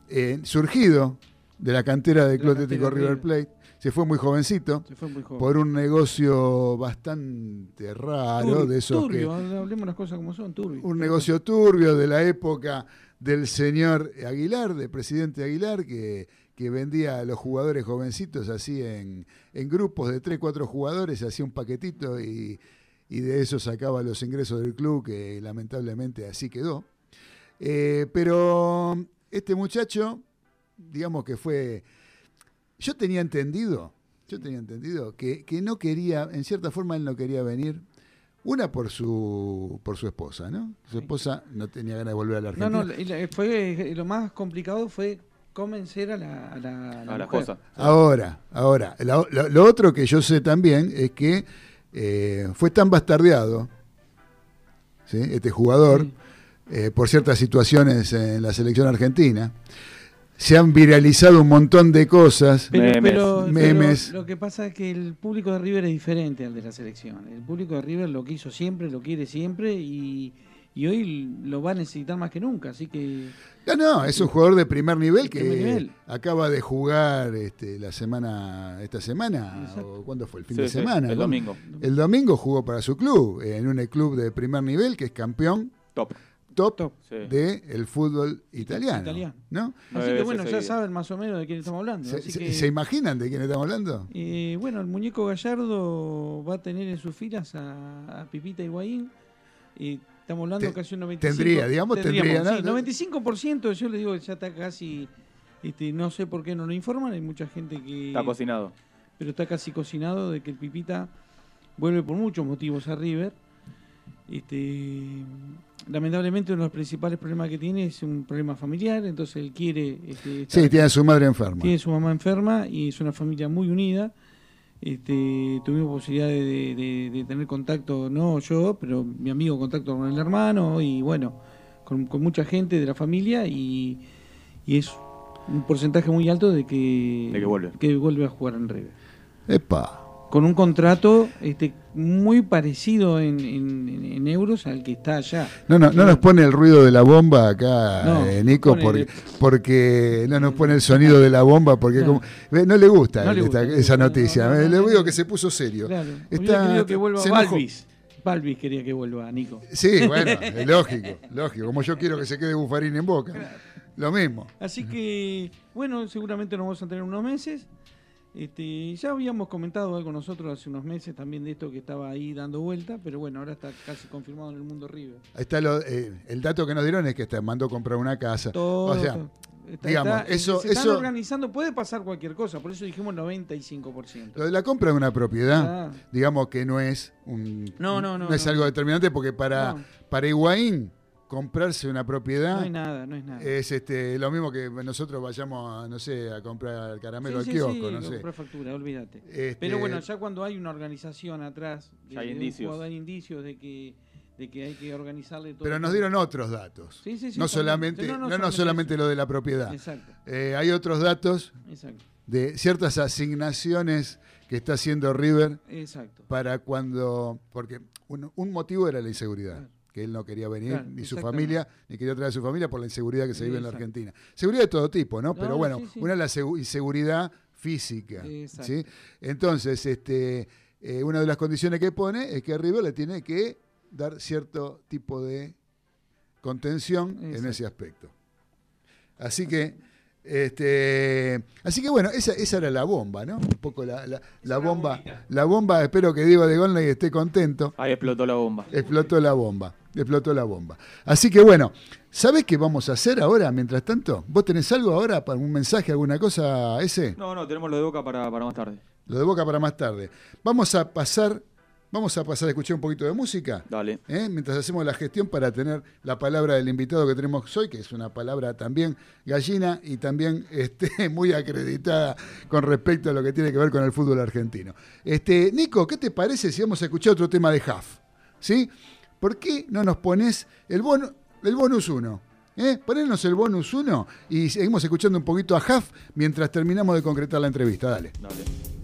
eh, surgido de la cantera del De Club Atlético River. Plate, se fue muy jovencito Se fue muy joven. por un negocio bastante raro, Turbio, de esos turbio, que hablemos las cosas como son, turbio. un negocio turbio de la época del señor Aguilar, del presidente Aguilar, que, que vendía a los jugadores jovencitos así en, en grupos de 3, 4 jugadores, hacía un paquetito y, y de eso sacaba los ingresos del club, que lamentablemente así quedó. Eh, pero este muchacho, digamos que fue... Yo tenía entendido, yo tenía entendido que, que no quería, en cierta forma él no quería venir una por su por su esposa, ¿no? Su esposa no tenía ganas de volver a la No, Argentina. no, y la- fue, lo más complicado fue convencer a la, a la, a la A la mujer. esposa. Ahora, ahora, lo, lo otro que yo sé también es que eh, fue tan bastardeado, ¿sí? este jugador, Sí. Eh, por ciertas situaciones en la selección argentina. Se han viralizado un montón de cosas. Pero, Memes. pero- pero Memes. lo que pasa es que el público de River es diferente al de la selección. El público de River lo quiso siempre, lo quiere siempre y, y hoy lo va a necesitar más que nunca. Así que No, no, es un jugador de primer nivel que Primer nivel. acaba de jugar este, la semana, esta semana, Exacto. o ¿cuándo fue? El fin Sí, de sí, semana. el ¿no? domingo. El domingo jugó para su club, en un club de primer nivel que es campeón Top. Top, Top. Sí. del fútbol italiano. Italiano. ¿no? Así que bueno, ya saben más o menos de quién estamos hablando. ¿Se, así se- que, se imaginan de quién estamos hablando? eh, bueno, el muñeco Gallardo va a tener en sus filas a, a Pipita Higuaín. Y estamos hablando Te- casi un 95%. tendría, digamos, tendría, ¿no? sí, 95% yo le digo que ya está casi... Este, no sé por qué no lo informan, hay mucha gente que... Está cocinado. pero está casi cocinado de que el Pipita vuelve por muchos motivos a River. Este, lamentablemente uno de los principales problemas que tiene es un problema familiar, entonces él quiere... Este, estar- Sí, tiene a su madre enferma. tiene su mamá enferma y es una familia muy unida. Este, tuvimos posibilidad de, de- de- de tener contacto, no yo, pero mi amigo contacto con el hermano y bueno, con, con mucha gente de la familia y, y es un porcentaje muy alto de que, De que vuelve. que vuelve a jugar en River. Epa. Con un contrato este, muy parecido en, en- euros al que está allá. No, no, no nos pone el ruido de la bomba acá, No, eh, Nico, porque, porque no nos pone el sonido de la bomba, porque No. como- no le gusta, No le esta- gusta, esa no, noticia. no, no, le digo que se puso serio. Claro. Está- que vuelva. Balvis. Balvis quería que vuelva, Nico. Sí, bueno, es lógico, lógico. Como yo quiero que se quede Bufarín en boca. Lo mismo. Así que, bueno, seguramente nos vamos a tener unos meses. Este, ya habíamos comentado algo nosotros hace unos meses también de esto que estaba ahí dando vuelta, pero bueno, ahora está casi confirmado en el mundo River. Ahí está lo- eh, el dato que nos dieron es que está, mandó a comprar una casa. Todo, o sea, todo. Está- digamos, está- eso- se están eso- organizando, puede pasar cualquier cosa, por eso dijimos 95%. lo de la compra de una propiedad, Ah. digamos que no es un No, no, no, es no. algo determinante porque para, para Higuaín comprarse una propiedad No hay nada, no es nada. es este lo mismo que nosotros vayamos a, no sé, a comprar el caramelo Sí, al sí, kiosco, sí, no sé. factura, olvídate. Este, Pero bueno, ya cuando hay una organización atrás, Ya hay de indicios. jugador, hay indicios de que, de que hay que organizarle todo. Pero nos dieron otros datos. Sí, sí, sí, no también. solamente, no, no, no, no solamente, solamente lo de la propiedad. Exacto, Eh, hay otros datos exacto, de ciertas asignaciones que está haciendo River exacto. para cuando. Porque un, un motivo era la inseguridad. Claro. Que él no quería venir, Claro, ni su familia, ni quería traer a su familia por la inseguridad que se vive en la. Argentina. Seguridad de todo tipo, ¿no? Pero No, bueno, sí, sí. una es la segu- inseguridad física. Exacto. ¿sí? Entonces, este, eh, una de las condiciones que pone es que River le tiene que dar cierto tipo de contención en ese aspecto. Así que, este, así que bueno, esa, esa era la bomba, ¿no? Un poco la, la- la bomba, la bomba, espero que Diego de Golney esté contento. Ahí explotó la bomba. Explotó la bomba, explotó la bomba. Así que bueno, ¿sabés qué vamos a hacer ahora, mientras tanto? ¿Vos tenés algo ahora para un mensaje, alguna cosa ese? No, no, tenemos lo de boca para, para más tarde. Lo de Boca para más tarde. Vamos a pasar, vamos a pasar a escuchar un poquito de música. Dale. ¿eh? mientras hacemos la gestión para tener la palabra del invitado que tenemos hoy, que es una palabra también gallina y también este, muy acreditada con respecto a lo que tiene que ver con el fútbol argentino. Este, Nico, ¿qué te parece si vamos a escuchar otro tema de Huff? ¿Sí? ¿Por qué no nos pones el, bono, el bonus 1? ¿Eh? Ponernos el bonus 1 y seguimos escuchando un poquito a Huff mientras terminamos de concretar la entrevista. Dale. Dale.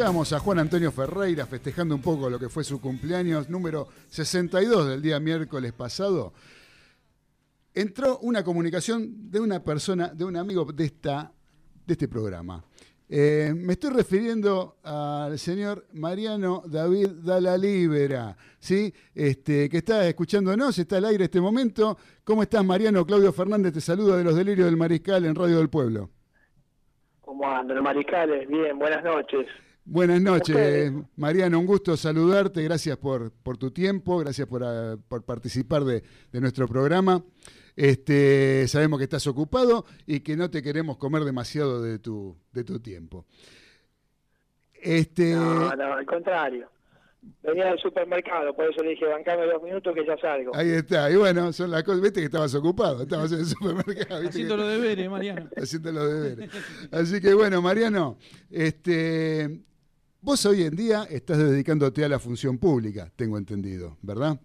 Escuchábamos a Juan Antonio Ferreira festejando un poco lo que fue su cumpleaños número 62 del día miércoles pasado, entró una comunicación de una persona, de un amigo de, esta, de este programa. Eh, me estoy refiriendo al señor Mariano David Dalla Libera, ¿sí? este, que está escuchándonos, está al aire este momento. ¿Cómo estás, Mariano? Claudio Fernández te saluda de los Delirios del Mariscal en Radio del Pueblo. ¿Cómo andan, Mariscales? Bien, buenas noches. Buenas noches, Mariano. Un gusto saludarte. Gracias por, por tu tiempo, gracias por, ah, por participar de, de nuestro programa. Este, sabemos que estás ocupado y que no te queremos comer demasiado de tu, de tu tiempo. Este... No, no, al contrario. Venía del supermercado, por eso le dije, bancame dos minutos que ya salgo. Ahí está, y bueno, son las cosas, viste que estabas ocupado, estabas en el supermercado. ¿viste Haciendo los deberes, Mariano. Haciendo los deberes. Así que bueno, Mariano, este, vos hoy en día estás dedicándote a la función pública, tengo entendido, ¿verdad?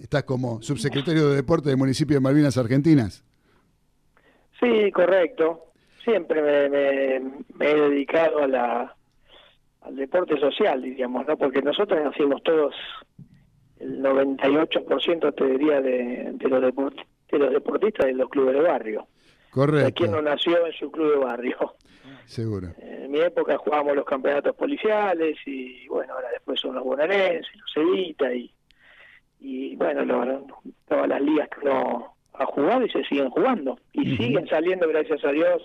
Estás como subsecretario de Deporte del municipio de Malvinas Argentinas. Sí, correcto. Siempre me, me- me he dedicado a la, al deporte social, diríamos, ¿no? Porque nosotros nacimos todos, el 98% te diría de, de, los deport- de los deportistas de los clubes de barrio. Correcto, ¿Quién no nació en su club de barrio? Seguro. En mi época jugábamos los campeonatos policiales y bueno, ahora después son los bonaerenses, los Evita y, y bueno, lo- todas las ligas que uno ha jugado y se siguen jugando. Y siguen saliendo, gracias a Dios,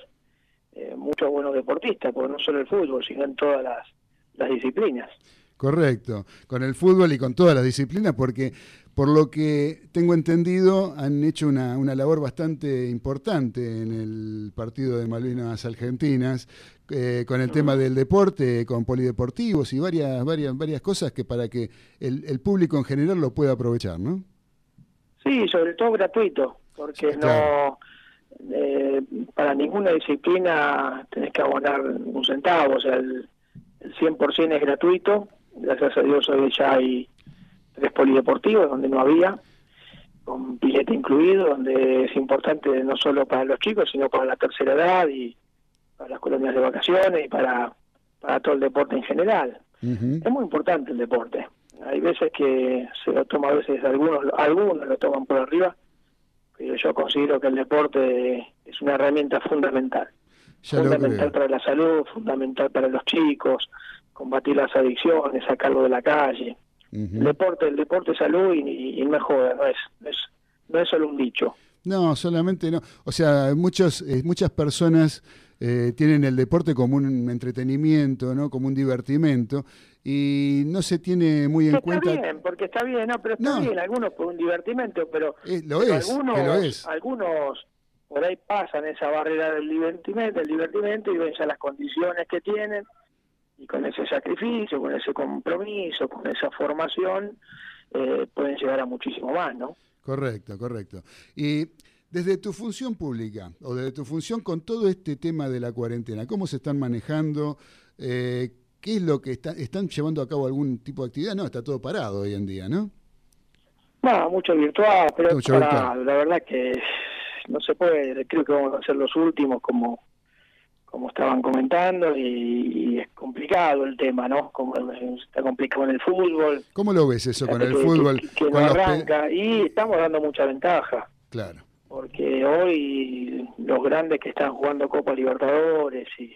eh, muchos buenos deportistas, porque no solo el fútbol, sino en todas las, las disciplinas. Correcto, con el fútbol y con todas las disciplinas, porque por lo que tengo entendido han hecho una, una labor bastante importante en el partido de Malvinas Argentinas, eh, con el tema del deporte, con polideportivos y varias, varias, varias cosas que para que el, el público en general lo pueda aprovechar, ¿no? Sí, sobre todo gratuito, porque Sí, claro. no eh, para ninguna disciplina tenés que abonar un centavo, o sea, el, el 100% es gratuito. Gracias a Dios hoy ya hay tres polideportivos donde no había, con pileta incluido, donde es importante no solo para los chicos, sino para la tercera edad y para las colonias de vacaciones y para, para todo el deporte en general. Es muy importante el deporte. Hay veces que se lo toma, a veces algunos, algunos lo toman por arriba, pero yo considero que el deporte es una herramienta fundamental. Ya fundamental para la salud, fundamental para los chicos, combatir las adicciones, sacarlo de la calle. El deporte, el deporte es salud y, y, no es joda, no es, no es, no es solo un dicho. No, solamente no. O sea, muchos, eh, muchas personas eh, tienen el deporte como un entretenimiento, ¿no? Como un divertimento y no se tiene muy en está cuenta. bien, porque está bien, no, pero está No. bien, algunos por un divertimento, pero Eh, lo pero es, algunos, es. algunos por ahí pasan esa barrera del divertimento, del divertimento y ven ya las condiciones que tienen y con ese sacrificio, con ese compromiso, con esa formación, eh, pueden llegar a muchísimo más, ¿no? Correcto, correcto. Y desde tu función pública o desde tu función con todo este tema de la cuarentena, ¿cómo se están manejando? Eh, ¿Qué es lo que está- están llevando a cabo algún tipo de actividad? No, está todo parado hoy en día, ¿no? No, mucho virtual, pero Mucho para- virtual. la verdad que no se puede, creo que vamos a ser los últimos como como estaban comentando y, y es complicado el tema, ¿no? Como está complicado en el fútbol, ¿Cómo lo ves eso con el fútbol? que, que no los arranca y estamos dando mucha ventaja Claro, porque hoy los grandes que están jugando Copa Libertadores y,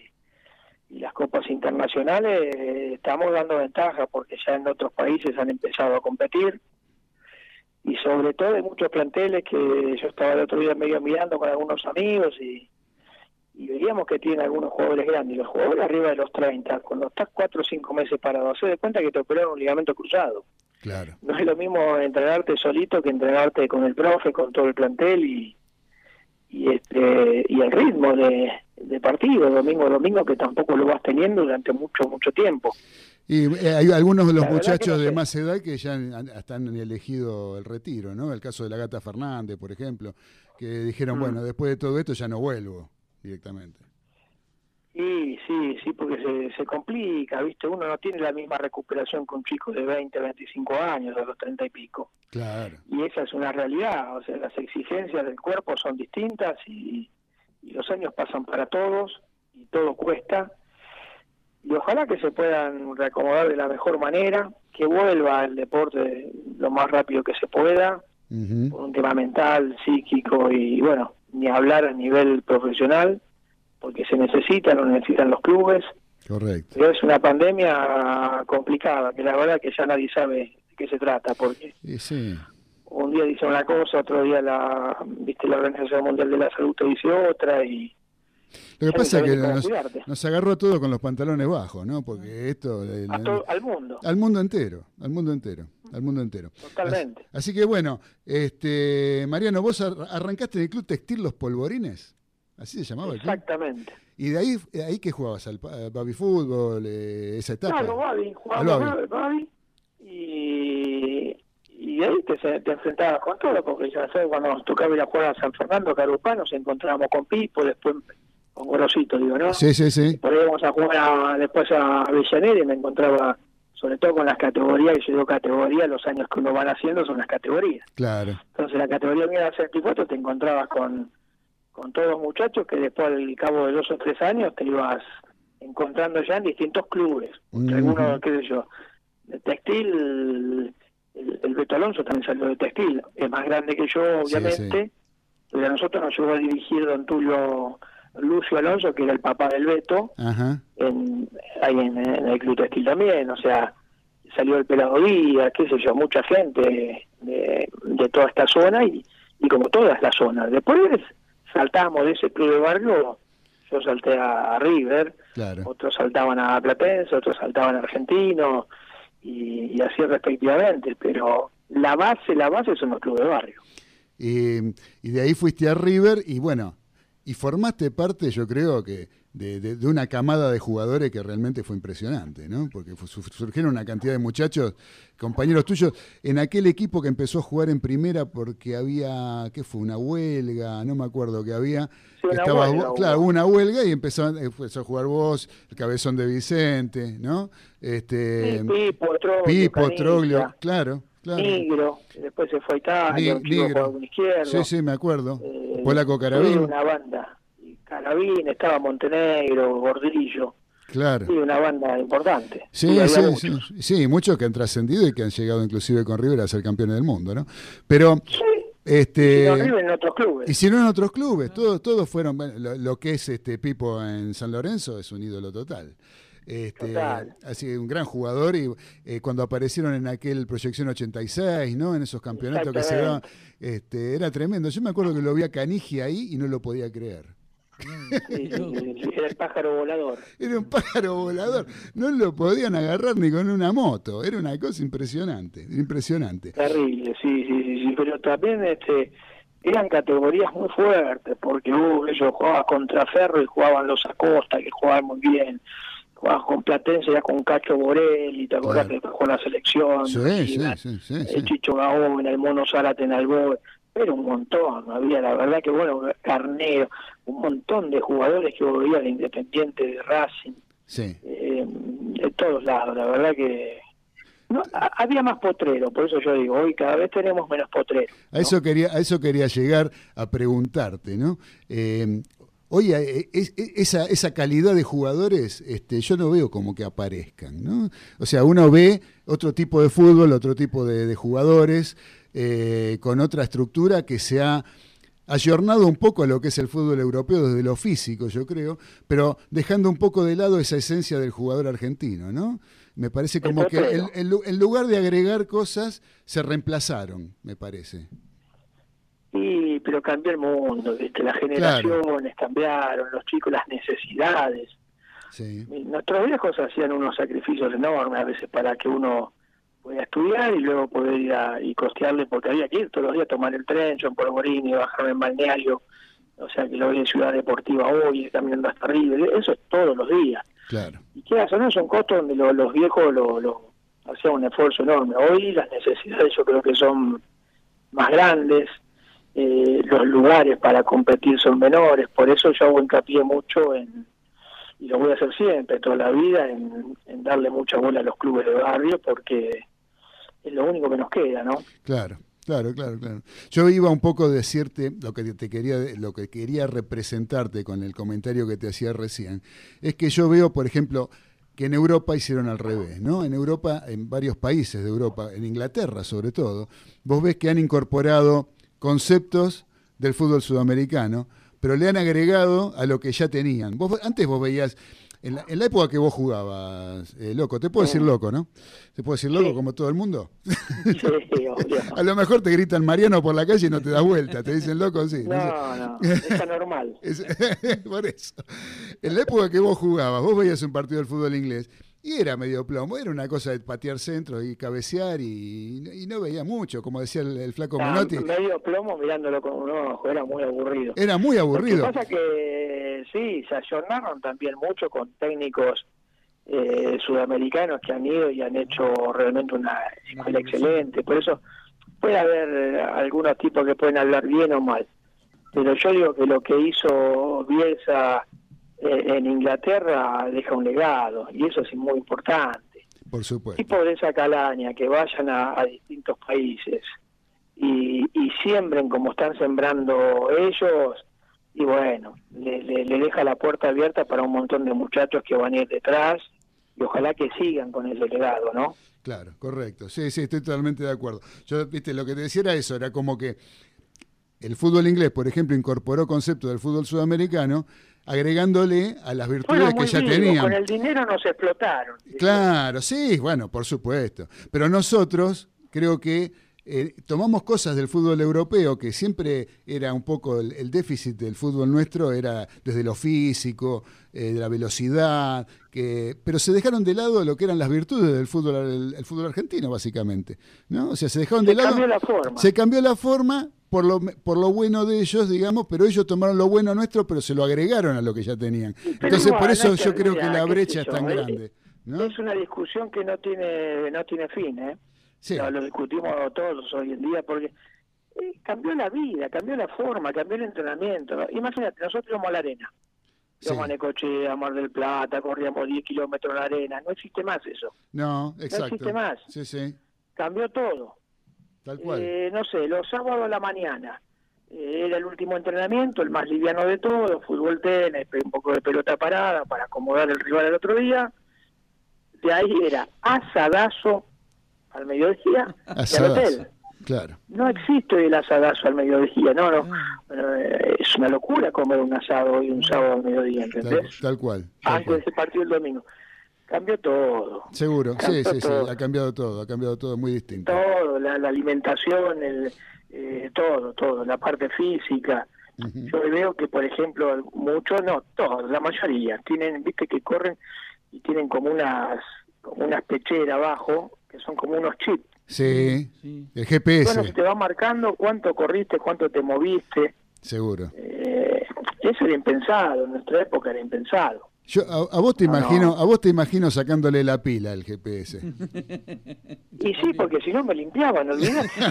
y las copas internacionales eh, estamos dando ventaja porque ya en otros países han empezado a competir y sobre todo hay muchos planteles que yo estaba el otro día medio mirando con algunos amigos y, y veíamos que tienen algunos jugadores grandes los jugadores arriba de los 30 cuando estás 4 o 5 meses parado hace de cuenta que te operaron un ligamento cruzado claro. no es lo mismo entrenarte solito que entrenarte con el profe, con todo el plantel y y este y el ritmo de, de partido domingo a domingo que tampoco lo vas teniendo durante mucho mucho tiempo. Y eh, hay algunos de los La muchachos no de sé. más edad que ya han, hasta han elegido el retiro, ¿no? El caso de la Gata Fernández, por ejemplo, que dijeron, Mm. bueno, después de todo esto ya no vuelvo directamente. Y sí, sí, porque se, se complica, ¿viste? Uno no tiene la misma recuperación que un chico de 20, 25 años, de los 30 y pico. Claro. Y esa es una realidad, o sea, las exigencias del cuerpo son distintas y, y los años pasan para todos y todo cuesta. y ojalá que se puedan reacomodar de la mejor manera, que vuelva el deporte lo más rápido que se pueda, por un tema mental, psíquico y bueno, ni hablar a nivel profesional, porque se necesita, lo necesitan los clubes, Correcto. pero es una pandemia complicada, que la verdad que ya nadie sabe de qué se trata, porque sí. un día dice una cosa, otro día la, viste, la Organización Mundial de la Salud te dice otra y Lo que pasa es que nos, nos agarró todo con los pantalones bajos, ¿no? Porque esto... el- todo- al mundo, al mundo entero, al mundo entero, al mundo entero. totalmente. Así que bueno, este Mariano, vos ar- arrancaste en el Club Textil Los Polvorines, así se llamaba el club. Exactamente. Y de ahí, ahí que jugabas al baby fútbol, eh, esa etapa. Claro, Babi. Babi, Babi, y, y ahí te, enfrentabas con todo, porque ya sabes, cuando nos tocaba ir a jugar a San Fernando, Carupá, nos encontrábamos con Pipo, después con Gorosito, digo, ¿no? Sí, sí, sí. Por ahí íbamos a jugar a- después a Avellaneda y me encontraba, sobre todo con las categorías, y yo digo categoría, los años que uno van haciendo son las categorías. Claro. Entonces la categoría mía era 64, te encontrabas con, con todos los muchachos que después al cabo de dos o tres años te ibas encontrando ya en distintos clubes. Ujú. Algunos, qué sé yo, de textil, el, el Beto Alonso también salió de textil, es más grande que yo Sí, obviamente, pero a nosotros nos llegó a dirigir don Tulio Lucio Alonso, que era el papá del Beto, Ajá. en, ahí en, en el Club Textil también, o sea, salió el Pelado Díaz, qué sé yo, mucha gente de, de toda esta zona y, y como todas las zonas. Después saltamos de ese club de barrio, yo salté a, River, Claro. otros saltaban a Platense, otros saltaban a Argentino y, y así respectivamente, pero la base, la base son los clubes de barrio. Y, y de ahí fuiste a River y bueno, y formaste parte, yo creo que, de, de- de una camada de jugadores que realmente fue impresionante, ¿no? Porque surgieron una cantidad de muchachos, compañeros tuyos, en aquel equipo que empezó a jugar en primera porque había, ¿qué fue? Una huelga, no me acuerdo que había. Sí, huelga hubo. claro, hubo una huelga y empezó, empezó a jugar vos, el cabezón de Vicente, ¿no? Este, Sí, Pipo, Troglio, Pipo, Troglio, claro, claro. Negro, que después se fue a Italia, Ni- un chico Negro. jugaba con izquierdo. Sí, sí, me acuerdo. Eh, Polaco Carabín. una banda. Carabín, estaba Montenegro, Gordillo. Claro. Sí, una banda importante. Sí, sí, muchos. sí, sí, muchos que han trascendido y que han llegado inclusive con River a ser campeones del mundo, ¿no? Pero, Sí, este, y no River en otros clubes. y si no en otros clubes, todos, todos fueron, lo, lo que es este Pipo en San Lorenzo es un ídolo total. Este, Total. Así un gran jugador y eh, cuando aparecieron en aquel proyección 86, ¿no? En esos campeonatos que se daban, este, era tremendo. Yo me acuerdo que lo vi a Canigi ahí y no lo podía creer. Sí, sí, sí, sí, era el pájaro volador. Era un pájaro volador. No lo podían agarrar ni con una moto. Era una cosa impresionante, impresionante. Terrible, sí, sí, sí, sí, pero también este eran categorías muy fuertes, porque uh, ellos jugaban contra Ferro y jugaban los Acosta, que jugaban muy bien. Con Platense, ya con Cacho Borelli, ¿te acordás Claro. que jugó la selección? Sí, sí, la- sí, sí, el. Chicho Gaón, el Mono Zárate en Alboy, era un montón, había la verdad que bueno, Carnero, un montón de jugadores que volvían de Independiente, de Racing, Sí. eh, de todos lados, la verdad que no, había más potrero, por eso yo digo, hoy cada vez tenemos menos potrero. A eso quería, a eso quería llegar a preguntarte, ¿no? Eh, oye, eh, es- es- esa, esa calidad de jugadores, este, yo no veo como que aparezcan, ¿no? O sea, uno ve otro tipo de fútbol, otro tipo de, de jugadores, eh, con otra estructura que se ha ayornado un poco a lo que es el fútbol europeo desde lo físico, yo creo, pero dejando un poco de lado esa esencia del jugador argentino, ¿no? Me parece como que en lugar de agregar cosas, se reemplazaron, me parece. Y, pero cambió el mundo, ¿viste? las generaciones cambiaron, los chicos, las necesidades. Sí. Nuestros viejos hacían unos sacrificios enormes a veces para que uno pudiera estudiar y luego poder ir a, y costearle, porque había que ir todos los días a tomar el tren, yo en Polvorini, bajarme en balneario, o sea que lo vi en Ciudad Deportiva hoy, ir caminando hasta arriba, eso es todos los días. Claro. Y qué o no, son costos donde lo- los viejos lo, lo hacían un esfuerzo enorme. Hoy las necesidades yo creo que son más grandes, eh, los lugares para competir son menores, por eso yo hago hincapié mucho en, y lo voy a hacer siempre, toda la vida, en, darle mucha bola a los clubes de barrio, porque es lo único que nos queda, ¿no? Claro, claro, claro, claro. Yo iba un poco a decirte lo que te quería, lo que quería representarte con el comentario que te hacía recién. Es que yo veo, por ejemplo, que en Europa hicieron al revés, ¿no? En Europa, en varios países de Europa, en Inglaterra sobre todo, vos ves que han incorporado conceptos del fútbol sudamericano, pero le han agregado a lo que ya tenían. Vos, antes vos veías, en la, en la época que vos jugabas, eh, loco, te puedo decir loco, ¿no? ¿Te puedo decir loco Sí. como todo el mundo? Sí. A lo mejor te gritan Mariano por la calle y no te das vuelta, te dicen loco, sí. no. No, no, es anormal. Es- por eso. En la época que vos jugabas, vos veías un partido del fútbol inglés y era medio plomo, era una cosa de patear centro y cabecear y, y no veía mucho, como decía el, el flaco Ah, Menotti. medio plomo mirándolo con un ojo, era muy aburrido. Era muy aburrido. Lo que pasa que sí, se ayornaron también mucho con técnicos eh, sudamericanos que han ido y han hecho realmente una escuela excelente. Por eso puede haber algunos tipos que pueden hablar bien o mal. Pero yo digo que lo que hizo Bielsa en Inglaterra deja un legado y eso es muy importante. Por supuesto. Tipos de esa calaña que vayan a, a distintos países y, y siembren como están sembrando ellos y bueno, le, le- le deja la puerta abierta para un montón de muchachos que van a ir detrás y ojalá que sigan con ese legado, ¿no? Claro, correcto. Sí, sí, estoy totalmente de acuerdo. Yo, viste, lo que te decía era eso, era como que el fútbol inglés, por ejemplo, incorporó conceptos del fútbol sudamericano, agregándole a las virtudes que ya tenían. con el dinero nos explotaron. Claro, sí, bueno, por supuesto. Pero nosotros creo que eh, tomamos cosas del fútbol europeo, que siempre era un poco el, el déficit del fútbol nuestro, era desde lo físico, eh, de la velocidad, que, pero se dejaron de lado lo que eran las virtudes del fútbol, el, el fútbol argentino, básicamente. ¿no? O sea, se dejaron Se de lado. cambió la forma. Se cambió la forma por lo, por lo bueno de ellos, digamos, pero ellos tomaron lo bueno nuestro, pero se lo agregaron a lo que ya tenían. Pero Entonces, igual, por eso yo creo que la brecha es tan grande. ¿no? Es una discusión que no tiene no tiene fin, ¿eh? Sí. Lo, lo discutimos todos hoy en día porque eh, cambió la vida, cambió la forma, cambió el entrenamiento. ¿no? Imagínate, nosotros íbamos a la arena. Íbamos a Necochea, a Mar del Plata, corríamos 10 kilómetros en la arena. No existe más eso. No, exacto. existe más. Sí, sí, Cambió todo. Tal cual. Eh, no sé, los sábados a la mañana. eh, era el último entrenamiento, el más liviano de todos, fútbol tenis, un poco de pelota parada para acomodar el rival el otro día. De ahí era asadazo al mediodía y al hotel. Claro. No existe el asadazo al mediodía, no, no. Eh, es una locura comer un asado y un sábado al mediodía, ¿entendés? tal cual. tal Antes de cual. ese partido el domingo. Cambió todo. Seguro, sí, Cambió sí, sí, todo. ha cambiado todo, ha cambiado todo muy distinto. todo, la, la alimentación, el, eh, todo, todo, la parte física. Yo veo que, por ejemplo, muchos, no, todos, la mayoría, tienen, viste que corren y tienen como unas, como unas pecheras abajo, que son como unos chips. Sí, el GPS, Bueno, que te va marcando cuánto corriste, cuánto te moviste. seguro. Eh, eso era impensado, en nuestra época era impensado. Yo a, a vos te No, imagino, no. a vos te imagino sacándole la pila al GPS. Y sí, porque si no me limpiaban, olvidate,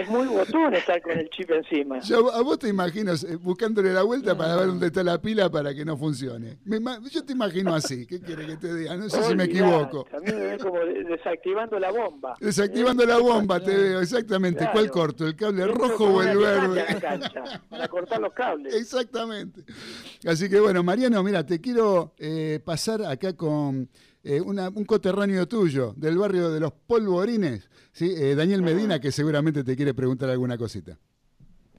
es muy botón estar con el chip encima. Yo a vos te imagino eh, buscándole la vuelta para ver dónde está la pila para que no funcione. Me yo te imagino así, ¿qué quiere que te diga? No sé si me equivoco. A mí me ve como de- desactivando la bomba. Desactivando la bomba, te veo, exactamente. Claro. ¿Cuál corto? ¿El cable rojo o el verde? Cortar los cables. Exactamente. Así que bueno, Mariano, mira, te quiero eh, pasar acá con eh, una- un coterráneo tuyo del barrio de los Polvorines, ¿sí? Eh, Daniel Medina, que seguramente te quiere preguntar alguna cosita.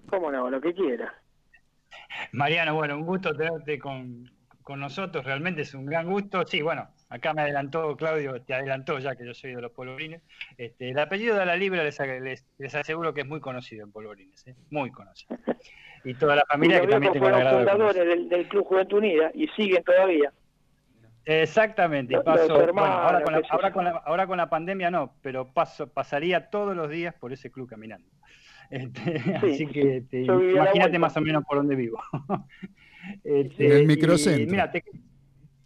¿Cómo no? Lo que quiera. Mariano, bueno, un gusto tenerte con, con nosotros, realmente es un gran gusto. Sí, bueno, acá me adelantó Claudio, te adelantó ya que yo soy de los polvorines. Este, el apellido de la Libra les, les, les aseguro que es muy conocido en polvorines, ¿eh? muy conocido. Y toda la familia que también tengo fueron fundadores del, del Club Juventud Unida y siguen todavía. Exactamente, y paso, bueno, ahora, con la, ahora, con la, ahora con la pandemia no, pero paso, pasaría todos los días por ese club caminando. Este, así que imagínate más o menos por dónde vivo. Este, En el y microcentro. mira, te,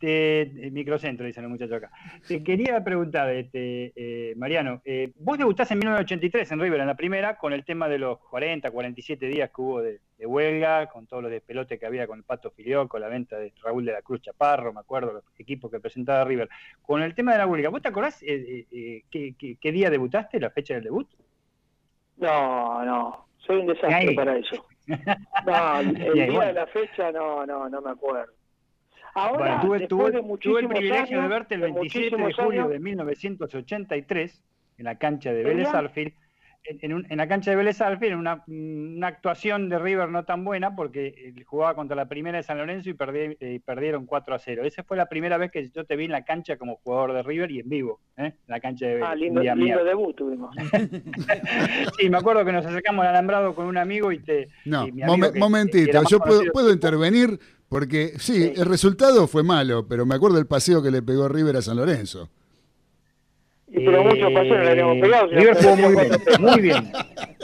te- el microcentro, dicen los muchachos acá. Te quería preguntar, este, eh, Mariano, eh, vos debutás en 1983 en River, en la primera, con el tema de los 40, 47 días que hubo de, de huelga, con todos los despelotes que había con el Pato Filioco, la venta de Raúl de la Cruz Chaparro, me acuerdo, los equipos que presentaba River. Con el tema de la huelga, ¿vos te acordás eh, eh, eh, qué, qué- qué día debutaste, la fecha del debut? No, no. Soy un desastre Ahí. para eso. No, el día de la fecha no, no, no me acuerdo. Ahora, Bueno, tuve, después tuve- de tuve muchísimos el privilegio años, de verte el de 27 de julio años, de 1983 en la cancha de. Vélez Arfield. En, en un- en la cancha de Vélez Arfield, en una, una actuación de River no tan buena porque eh, jugaba contra la primera de San Lorenzo y perdí- eh, perdieron 4 a 0. Esa fue la primera vez que yo te vi en la cancha como jugador de River y en vivo, ¿eh? en la cancha de Vélez. Ah, lindo, debut tuvimos. Sí, me acuerdo que nos acercamos al alambrado con un amigo y te. No, y mi amigo momen- que- que momentito, yo puedo intervenir porque sí, el resultado fue malo, pero me acuerdo del paseo que le pegó River a San Lorenzo. Y pero muchos paseos le habíamos pegado. si Eh, River no jugó muy bien, muy bien.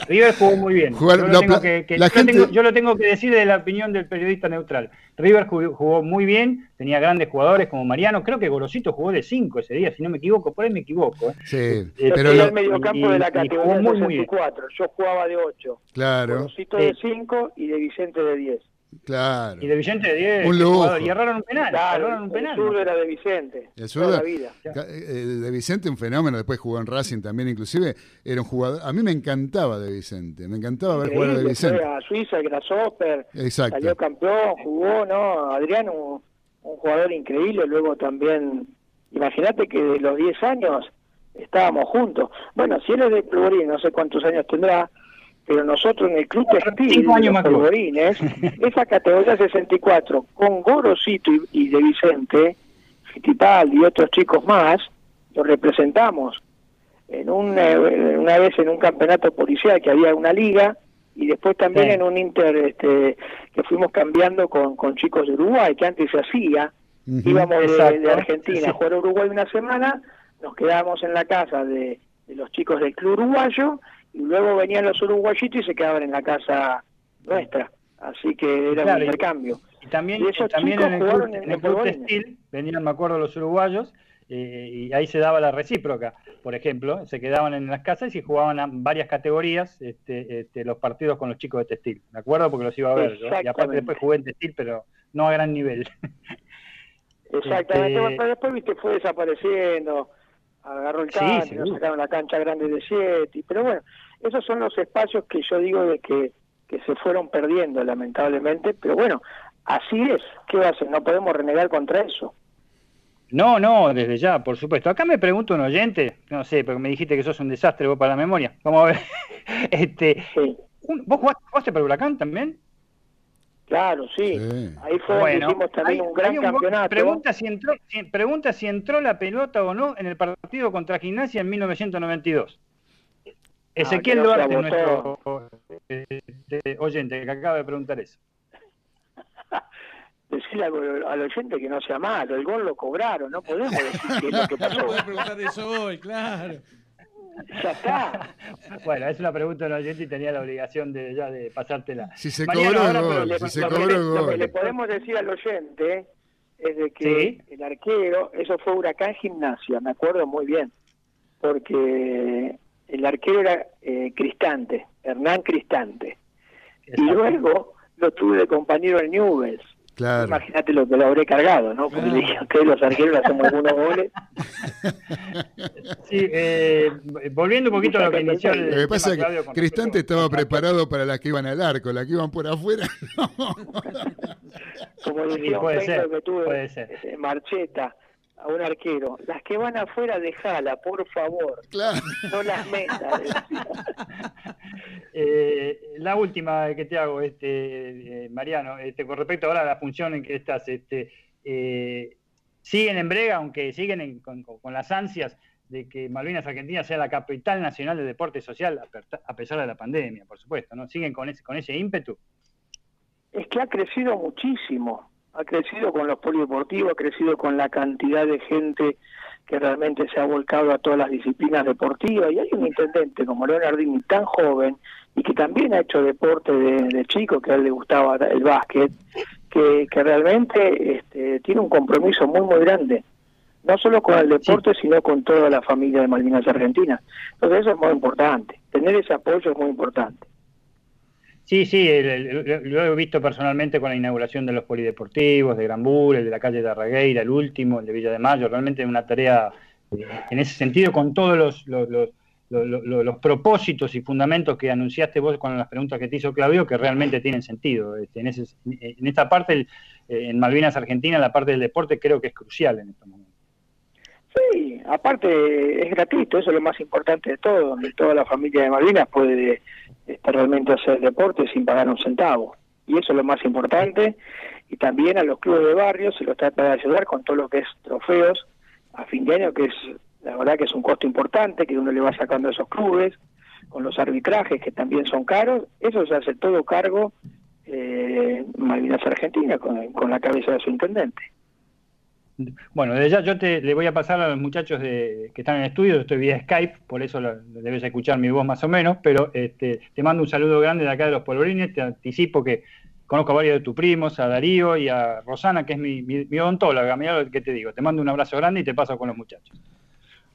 River jugó muy bien. Jugar- yo, lo tengo que, que- la yo, gente- tengo- yo lo tengo que decir de la opinión del periodista neutral. River jugó, jugó muy bien, tenía grandes jugadores como Mariano. Creo que Gorosito jugó de 5 ese día, si no me equivoco, por ahí me equivoco. ¿eh? Sí, Eh, Yo pero lo- mediocampo de la categoría muy, muy bien. 64. Yo jugaba de 8. claro, Rosito Sí. de 5 y de Vicente de 10. Claro. Y de Vicente de 10, Un qué lujo. jugador, y erraron un penal. Claro, erraron un el penal. zurdo era de Vicente. El zurdo- la vida. Ca- eh, de Vicente un fenómeno, después jugó en Racing también inclusive, era un jugador, a mí me encantaba de Vicente, me encantaba ver jugar a de Vicente. fue a Suiza, Grasshopper, Exacto. salió campeón, jugó, ¿no? Adrián, un, un jugador increíble, luego también, imagínate que de los 10 años estábamos juntos. Bueno, si él es de Polvorín, no sé cuántos años tendrá, pero nosotros en el Club Textil Cinco de los. Polvorines, esa categoría 64, con Gorosito y, y de Vicente, Fittipaldi y otros chicos más, lo representamos en un, eh, una vez en un campeonato policial que había una liga y después también Sí. en un inter este, que fuimos cambiando con, con chicos de Uruguay, que antes se hacía, íbamos de, de Argentina Sí. a jugar a Uruguay una semana, nos quedábamos en la casa de, de los chicos del club uruguayo y luego venían los uruguayitos y se quedaban en la casa nuestra, así que era Claro, un intercambio. Y también, Y esos también en el club, en el club textil venían, me acuerdo, los uruguayos eh, y ahí se daba la recíproca. Por ejemplo, se quedaban en las casas y jugaban a varias categorías este, este, los partidos con los chicos de textil. Me acuerdo porque los iba a ver. yo. Y aparte después jugué en textil, pero no a gran nivel. Exactamente, Este- pero después viste fue desapareciendo, agarró el Sí, nos seguro. sacaron la cancha grande de siete, pero bueno, esos son los espacios que yo digo de que, que se fueron perdiendo lamentablemente, pero bueno, así es, ¿qué va a hacer? No podemos renegar contra eso. No, no, desde ya, por supuesto. Acá me pregunta un oyente, no sé, porque me dijiste que sos un desastre vos para la memoria. Vamos a ver. Este, Sí, un- ¿Vos jugaste, jugaste para Huracán también? Claro, sí. Sí. Ahí fue donde hicimos también hay- un gran campeonato. Pregunta si, entró, si- pregunta si entró la pelota o no en el partido contra Gimnasia en 1992. Ezequiel que no Duarte, nuestro eh, eh, oyente, que acaba de preguntar eso. Decirle al, al oyente que no sea malo, el gol lo cobraron, no podemos decir qué es lo que pasó. No preguntar eso hoy, claro. Ya está. Bueno, es una pregunta del oyente y tenía la obligación de ya de pasártela. Si se Mariano, cobró ahora, gol, le- se lo, cobró que, el lo que le podemos decir al oyente es de que Sí. el arquero, eso fue Huracán Gimnasia, me acuerdo muy bien, porque el arquero era eh, Cristante, Hernán Cristante, y luego lo tuve de compañero en Newells. Claro. Imagínate lo que lo habré cargado, ¿no? Porque Claro. le dije a ustedes los arqueros le hacemos algunos goles. Sí, eh, volviendo un poquito a lo que inició el Lo que pasa es que Cristante respecto- estaba preparado para las que iban al arco, las que iban por afuera. no. Como Sí, decía un puede ser, que tuve, puede ser. Marcheta, a un arquero, las que van afuera, dejala, por favor, Claro. no las metas. Eh, la última que te hago, este, eh, Mariano, este, con respecto ahora a la función en que estás, este, eh, siguen en brega, aunque siguen en- con, con- con las ansias de que Malvinas Argentina sea la capital nacional de deporte social, a pesar de la pandemia, por supuesto, ¿no? Siguen con ese, con ese ímpetu. Es que ha crecido muchísimo, ha crecido con los polideportivos, ha crecido con la cantidad de gente que realmente se ha volcado a todas las disciplinas deportivas. Y hay un intendente como Leonardini tan joven y que también ha hecho deporte de, de chico, que a él le gustaba el básquet, que, que realmente este, tiene un compromiso muy, muy grande. No solo con el deporte, sino con toda la familia de Malvinas Argentina. Entonces eso es muy importante. Tener ese apoyo es muy importante. Sí, sí, el- lo he visto personalmente con la inauguración de los polideportivos, de Grambur, el de la calle de Arragueira, el último, el de Villa de Mayo, realmente una tarea eh, en ese sentido con todos los, los, los- lo- lo- lo- los propósitos y fundamentos que anunciaste vos con las preguntas que te hizo Claudio, que realmente tienen sentido. Este, en, ese- en esta parte, en Malvinas Argentina, la parte del deporte creo que es crucial en estos momentos. Sí, aparte es gratuito, eso es lo más importante de todo, donde toda la familia de Malvinas puede este, realmente hacer deporte sin pagar un centavo. Y eso es lo más importante. Y también a los clubes de barrio se los trata de ayudar con todo lo que es trofeos a fin de año, que es la verdad que es un costo importante que uno le va sacando a esos clubes, con los arbitrajes que también son caros. Eso se hace todo cargo eh, Malvinas Argentina con, con la cabeza de su intendente. Bueno, desde ya yo te, le voy a pasar a los muchachos de, que están en el estudio, estoy vía Skype, por eso lo- debes escuchar mi voz más o menos, pero este, te mando un saludo grande de acá de los polvorines, te anticipo que conozco a varios de tus primos, a Darío y a Rosana, que es mi, mi, mi odontóloga, mira lo que te digo, te mando un abrazo grande y te paso con los muchachos.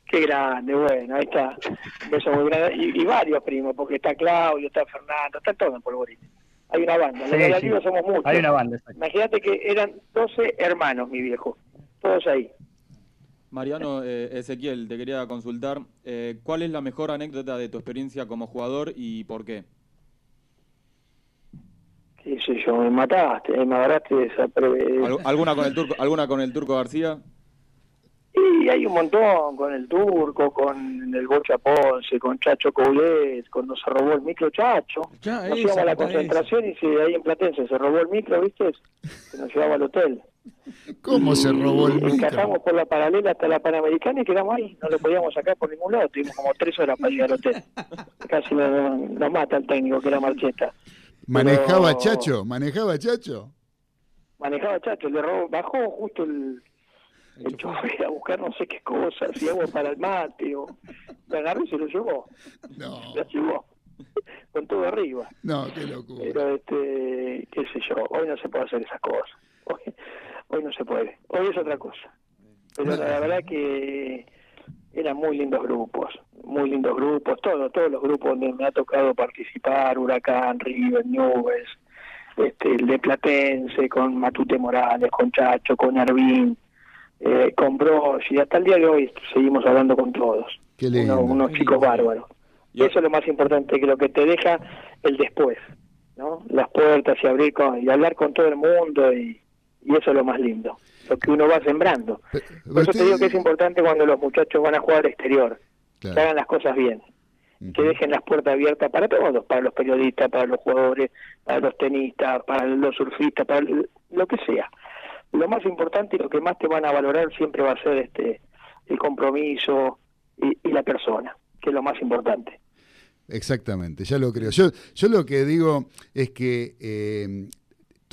Qué grande, bueno, ahí está. Un beso muy grande. Y, y varios primos, porque está Claudio, está Fernando, está todo en Polvorines. Hay una banda, los Sí, la sí. Somos muchos. Hay una banda, exacto. Imagínate que eran 12 hermanos, mi viejo. Todos ahí. Mariano, eh, Ezequiel, te quería consultar, eh, ¿cuál es la mejor anécdota de tu experiencia como jugador y por qué? Qué sé yo, me mataste, me agarraste esa... pre- ¿Al- ¿Alguna con el turco, alguna con el turco García? Y hay un montón, con el Turco, con el Bocha Ponce, con Chacho Coulet, cuando se robó el micro Chacho. Ya, nos esa, íbamos a la esa. concentración y se, ahí en Platense se robó el micro, ¿viste? Que nos llevaba al hotel. ¿Cómo se robó el micro? Encajamos por la paralela hasta la Panamericana y quedamos ahí. No lo podíamos sacar por ningún lado. Tuvimos como tres horas para llegar al hotel. Casi nos, nos mata el técnico, que era Marcheta. ¿Manejaba Pero- Chacho? ¿Manejaba Chacho? Manejaba Chacho, le robó, bajó justo el, el chofer a buscar no sé qué cosas, si agua para el mate, o lo agarró y se lo llevó. No, Lo llevó. Con todo arriba. no, qué locura. Pero, este, qué sé yo, hoy no se puede hacer esas cosas. Hoy, hoy no se puede. Hoy es otra cosa. Pero la verdad que eran muy lindos grupos, muy lindos grupos, todos, todos los grupos donde me ha tocado participar, Huracán, River, Nubes, este, el de Platense, con Matute Morales, con Chacho, con Arvin, eh, con Broch, y hasta el día de hoy seguimos hablando con todos. Qué lindo. Unos, unos chicos bárbaros. Y eso es lo más importante, que lo que te deja el después, ¿no? Las puertas y abrir con, y hablar con todo el mundo y, y eso es lo más lindo, lo que uno va sembrando. Por eso te digo que es importante cuando los muchachos van a jugar al exterior, que hagan las cosas bien, que dejen las puertas abiertas para todos, para los periodistas, para los jugadores, para los tenistas, para los surfistas, para lo que sea. Lo más importante y lo que más te van a valorar siempre va a ser este el compromiso y, y la persona, que es lo más importante. Exactamente, ya lo creo. Yo, yo lo que digo es que eh,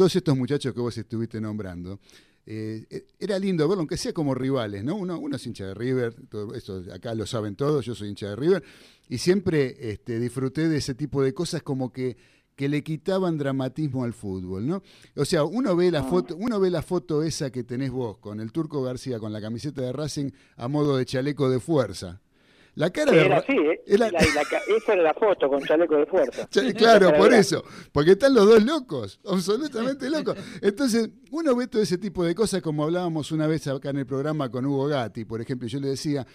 todos estos muchachos que vos estuviste nombrando, eh, eh, era lindo verlo, aunque sea como rivales, ¿no? Uno, uno es hincha de River, todo eso acá lo saben todos, yo soy hincha de River, y siempre este, disfruté de ese tipo de cosas como que, que le quitaban dramatismo al fútbol, ¿no? O sea, uno ve la foto, uno ve la foto esa que tenés vos con el Turco García con la camiseta de Racing a modo de chaleco de fuerza. La cara de Era Ra- así, ¿eh? era- La- esa era la foto con chaleco de fuerza. Claro, por eso. Porque están los dos locos, absolutamente locos. Entonces, uno ve todo ese tipo de cosas, como hablábamos una vez acá en el programa con Hugo Gatti, por ejemplo, yo le decía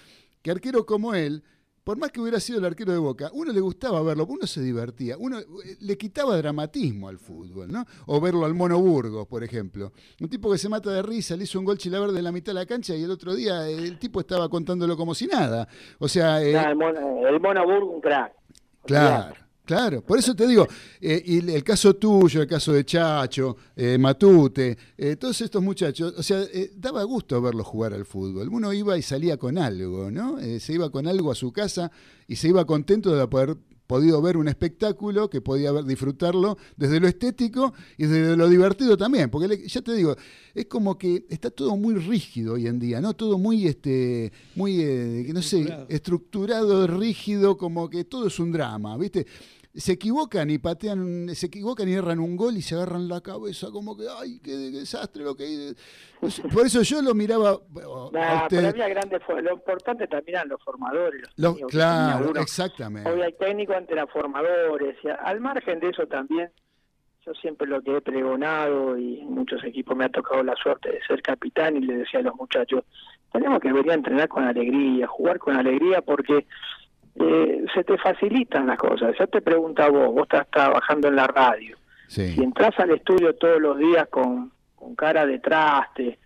que arquero como él, por más que hubiera sido el arquero de Boca, uno le gustaba verlo, uno se divertía, uno eh, le quitaba dramatismo al fútbol, ¿no? O verlo al Mono Burgos, por ejemplo. Un tipo que se mata de risa, le hizo un gol chilaverde en la mitad de la cancha y el otro día el tipo estaba contándolo como si nada. O sea, eh, Nah, el, mono, el Mono Burg, un crack. Claro, claro. Por eso te digo, eh, y el, caso tuyo, el caso de Chacho, eh, Matute, eh, todos estos muchachos, o sea, daba gusto verlos jugar al fútbol. Uno iba y salía con algo, ¿no? Se iba con algo a su casa y se iba contento de haber podido ver un espectáculo que podía ver, disfrutarlo desde lo estético y desde lo divertido también, porque le- ya te digo, es como que está todo muy rígido hoy en día, ¿no? Todo muy, este, muy, eh, no sé, estructurado, rígido, como que todo es un drama, ¿viste? Se equivocan y patean, se equivocan y erran un gol y se agarran la cabeza, como que, ay, qué desastre lo que hice". No sé, Por eso yo lo miraba bueno, Nah, usted- Lo importante también eran los formadores. Los Los- técnicos claro, exactamente. Hoy hay técnicos ante eran formadores. y al margen de eso también, yo siempre lo que he pregonado y en muchos equipos me ha tocado la suerte de ser capitán y le decía a los muchachos, tenemos que venir a entrenar con alegría, jugar con alegría porque eh, se te facilitan las cosas. Yo te pregunto a vos, vos estás trabajando en la radio. Sí. Si entras al estudio todos los días con, con cara de traste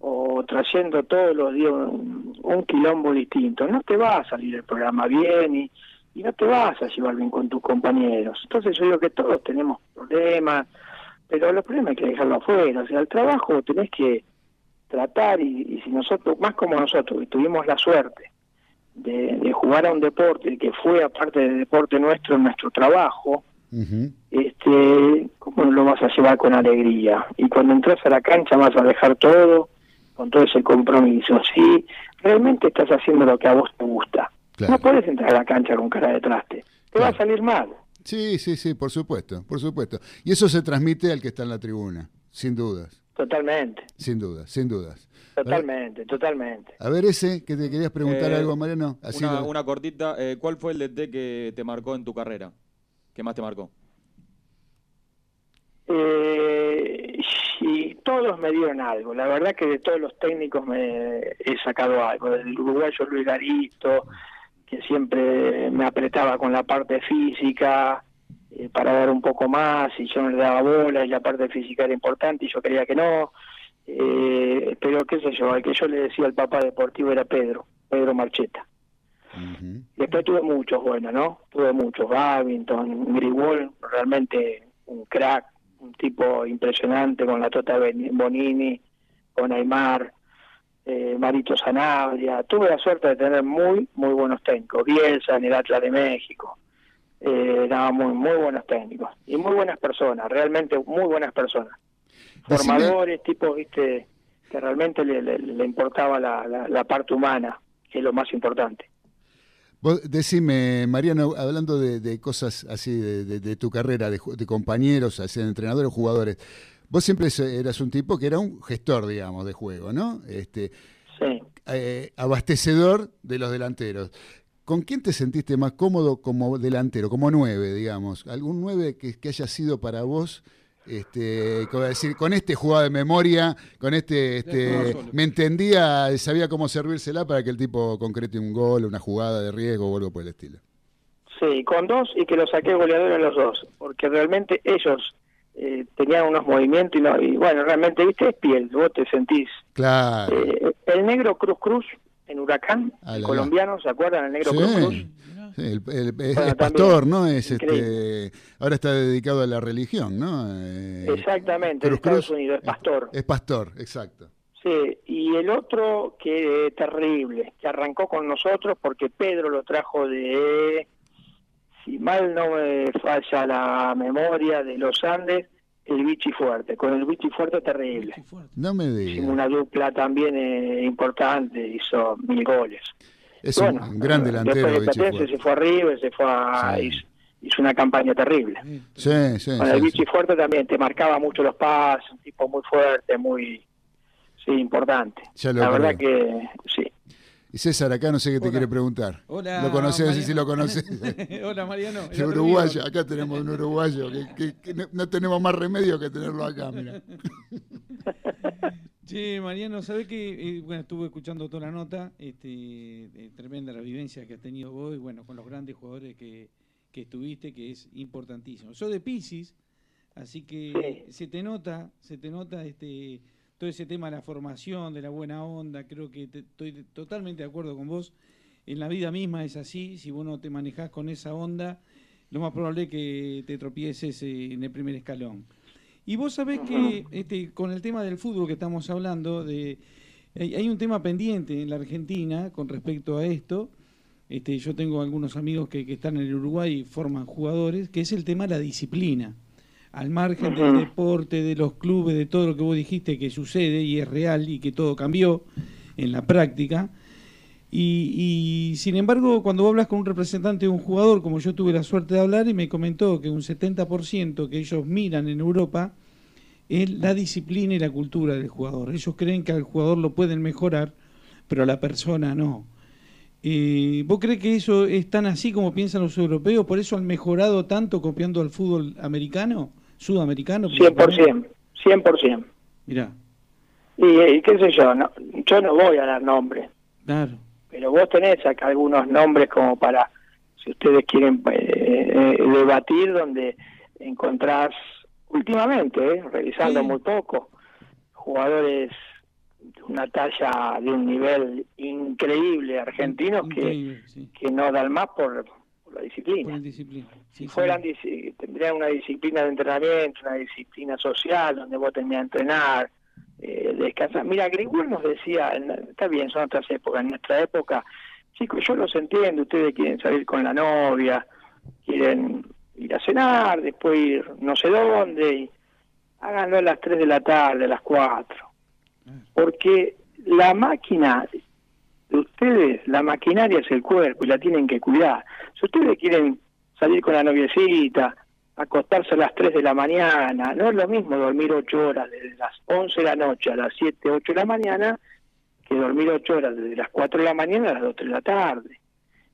o trayendo todos los días un, un quilombo distinto, no te va a salir el programa bien y, y no te vas a llevar bien con tus compañeros. Entonces yo digo que todos tenemos problemas, pero los problemas hay que dejarlo afuera. O sea, el trabajo tenés que tratar y, y si nosotros, más como nosotros, que tuvimos la suerte de, de jugar a un deporte que fue aparte del deporte nuestro, nuestro trabajo, Ujú. este, ¿cómo lo vas a llevar con alegría? Y cuando entras a la cancha vas a dejar todo, con todo ese compromiso. Si realmente estás haciendo lo que a vos te gusta, Claro. no puedes entrar a la cancha con cara de traste. Te va a salir mal. Sí, sí, sí, por supuesto, por supuesto. Y eso se transmite al que está en la tribuna, sin dudas, Totalmente, sin dudas, sin dudas. totalmente, totalmente. A ver ese, que te querías preguntar Eh, algo, Mariano. Así Una, lo- una cortita. eh, ¿Cuál fue el DT que te marcó en tu carrera? ¿Qué más te marcó? Eh, y todos me dieron algo. La verdad que de todos los técnicos me he sacado algo. Del uruguayo Luis Garito, que siempre me apretaba con la parte física eh, para dar un poco más y yo no le daba bola y la parte física era importante y yo quería que no. Eh, pero qué sé yo, al que yo le decía al papá deportivo era Pedro, Pedro Marcheta. Ujú. Después tuve muchos buenos, ¿no? Tuve muchos, Babington, Grigol, realmente un crack, un tipo impresionante con la Tota Bonini, con Aymar, eh, Marito Sanabria. Tuve la suerte de tener muy, muy buenos técnicos. Bielsa en el Atlas de México. Eh, nada, muy, muy buenos técnicos. Y muy buenas personas, realmente muy buenas personas. Formadores, tipos, viste, que realmente le, le- le importaba la, la- la parte humana, que es lo más importante. Vos decime, Mariano, hablando de, de cosas así de, de- de tu carrera, de, compañeros, así, de entrenadores jugadores, vos siempre eras un tipo que era un gestor, digamos, de juego, ¿no? Este, Sí. eh, abastecedor de los delanteros. ¿Con quién te sentiste más cómodo como delantero, como nueve, digamos? ¿Algún nueve que, que haya sido para vos? Este, como decir, con este jugaba de memoria, con este, este me entendía, sabía cómo servírsela para que el tipo concrete un gol, una jugada de riesgo o algo por el estilo. Sí, con dos y que lo saqué goleador en los dos, porque realmente ellos eh, tenían unos movimientos y, no, y bueno, realmente, viste, es piel, vos te sentís. Claro. Eh, el negro Cruz Cruz Huracán, Ah, el la, colombiano, ¿se acuerdan? El negro Sí. Cruz el- el- es, Bueno, es pastor, ¿no? Es increíble. este, ahora está dedicado a la religión, ¿no? Eh, Exactamente, en Estados Cruz, Unidos, el pastor. Es pastor, exacto. Sí, y el otro que terrible, que arrancó con nosotros porque Pedro lo trajo de, si mal no me falla la memoria, de los Andes, el Vichy Fuerte. Con el Vichy Fuerte terrible. Fuerte. No me digas. una dupla también eh, importante, hizo mil goles. Es Bueno, un gran delantero, Después de Fuerte. se fue arriba, se fue a, Sí. hizo, hizo una campaña terrible. Sí, sí, Con sí, el sí. Vichy Fuerte también te marcaba mucho los pases, un tipo muy fuerte, muy sí, importante. Ya lo La verdad que sí. Y César, acá no sé qué te Hola. quiere preguntar. Hola. Lo conoces, no sé si lo conoces. Hola, Mariano. El uruguayo, acá tenemos un uruguayo que, que- que no, tenemos más remedio que tenerlo acá, mira. Che, Mariano, ¿sabés que bueno, estuve escuchando toda la nota, este, eh, tremenda la vivencia que has tenido vos, y bueno, con los grandes jugadores que, que estuviste, que es importantísimo. Soy de Pisces, así que Sí. se te nota, se te nota este todo ese tema de la formación, de la buena onda, creo que te- estoy totalmente de acuerdo con vos. En la vida misma es así, si vos no te manejás con esa onda, lo más probable es que te tropieces eh, en el primer escalón. Y vos sabés que este, con el tema del fútbol que estamos hablando, de, hay un tema pendiente en la Argentina con respecto a esto. Este, yo tengo algunos amigos que, que están en el Uruguay y forman jugadores, que es el tema de la disciplina. Al margen del deporte, de los clubes, de todo lo que vos dijiste que sucede y es real y que todo cambió en la práctica. Y, y, sin embargo, cuando vos hablas con un representante de un jugador, como yo tuve la suerte de hablar, y me comentó que un 70% que ellos miran en Europa es la disciplina y la cultura del jugador. Ellos creen que al jugador lo pueden mejorar, pero a la persona no. Eh, ¿Vos crees que eso es tan así como piensan los europeos? ¿Por eso han mejorado tanto copiando al fútbol americano, sudamericano? 100%, 100%. Mirá, Y, y qué sé yo, no, yo no voy a dar nombres, claro. pero vos tenés acá algunos nombres como para si ustedes quieren eh, eh, debatir, donde encontrás últimamente, eh, revisando Sí. muy poco, jugadores de una talla de un nivel increíble argentinos que, sí, que no dan más por, la por disciplina. Sí, Si sí. fueran, disi- tendrían una disciplina de entrenamiento, una disciplina social, donde vos tenías que entrenar, eh, descansar. Mira, Grigol nos decía, está bien, son otras épocas, en nuestra época, chicos, yo los entiendo, ustedes quieren salir con la novia, quieren ir a cenar, después ir no sé dónde, y háganlo a las 3 de la tarde, a las 4. Porque la máquina ustedes, la maquinaria es el cuerpo y la tienen que cuidar. Si ustedes quieren salir con la noviecita, acostarse a las 3 de la mañana, no es lo mismo dormir 8 horas desde las 11 de la noche a las 7, 8 de la mañana, que dormir 8 horas desde las 4 de la mañana a las 2 de la tarde.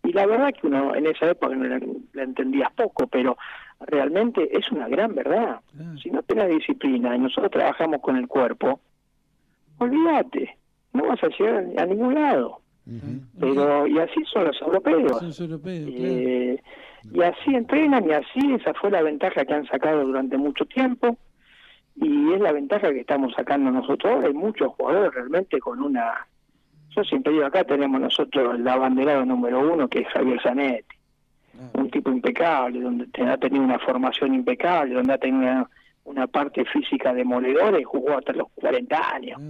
Y la verdad que uno en esa época no la, la entendías poco, pero realmente es una gran verdad. Si no tenés disciplina y nosotros trabajamos con el cuerpo, olvídate, no vas a llegar a ningún lado. Pero, y así son los europeos. Son los europeos, claro. Eh, y así entrenan y así esa fue la ventaja que han sacado durante mucho tiempo y es la ventaja que estamos sacando nosotros. Hay muchos jugadores realmente con una... Yo siempre digo, acá tenemos nosotros el abanderado número uno que es Javier Zanetti, un tipo impecable, donde ha tenido una formación impecable, donde ha tenido una, una parte física demoledora y jugó hasta los 40 años.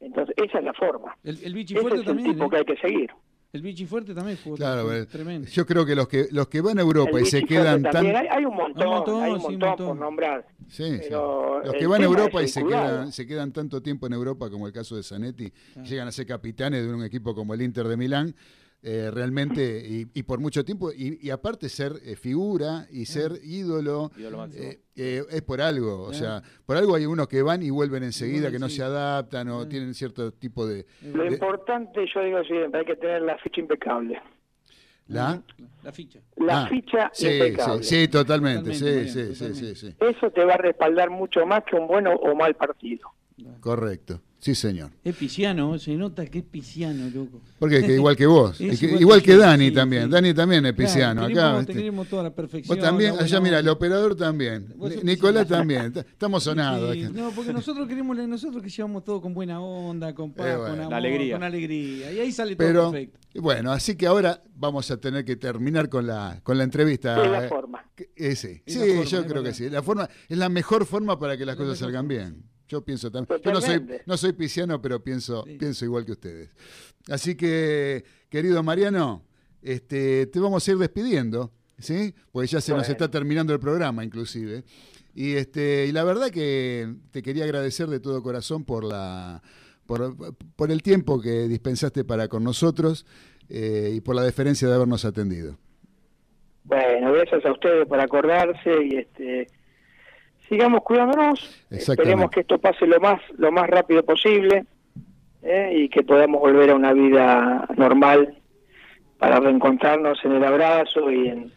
Entonces, esa es la forma. El, el Ese Fuerte es el también. tipo ¿eh? que hay que seguir. El Vichy Fuerte también jugó Claro, fue pero tremendo. yo creo que los que los que van a Europa El y se quedan tan. Hay, hay un montón, Un montón, hay un sí, un montón, por nombrar. Sí, sí. Pero Los que van a Europa y se quedan, se quedan tanto tiempo en Europa como el caso de Zanetti, Claro. llegan a ser capitanes de un equipo como el Inter de Milán, eh, realmente, y, y por mucho tiempo, y, y aparte ser eh, figura y ser ídolo, eh, eh, es por algo, o sea, por algo hay unos que van y vuelven enseguida, vuelven que no se adaptan o Claro. tienen cierto tipo de... Lo de- importante, yo digo siempre, hay que tener la ficha impecable. ¿La? La ficha. La Ah, ficha Sí, impecable. sí, sí, totalmente, Totalmente, sí, sí, sí, sí, sí, Eso te va a respaldar mucho más que un bueno o mal partido. correcto, sí señor. Es pisciano, se nota que es pisciano, loco. Porque que igual que vos, Es y que- igual igual que que yo, Dani sí, también, sí. Dani también es pisciano, Claro, acá. tenemos, este, tenemos toda la perfección. Vos también, allá mira, el operador también. Nicolás también. Estamos sonados. Sí, acá. no, porque nosotros queremos nosotros que llevamos todo con buena onda, con paz, Eh, bueno. con La amor, alegría. con alegría. Y ahí sale todo Pero perfecto. bueno, así que ahora vamos a tener que terminar con la con la entrevista. Es la Eh, forma. eh, sí, Es Sí, la forma, yo es creo que sí. La forma es la mejor forma para que las La cosas salgan forma, bien. Yo pienso también. Yo no soy no soy pisciano, pero pienso Sí. pienso igual que ustedes. Así que, querido Mariano, este te vamos a ir despidiendo, ¿sí? Porque ya se nos está terminando el programa inclusive. Y este y la verdad que te quería agradecer de todo corazón por la por, por el tiempo que dispensaste para con nosotros eh, y por la deferencia de habernos atendido. Bueno, gracias a ustedes por acordarse y este sigamos cuidándonos. Esperemos que esto pase lo más lo más rápido posible ¿eh? y que podamos volver a una vida normal para reencontrarnos en el abrazo y en,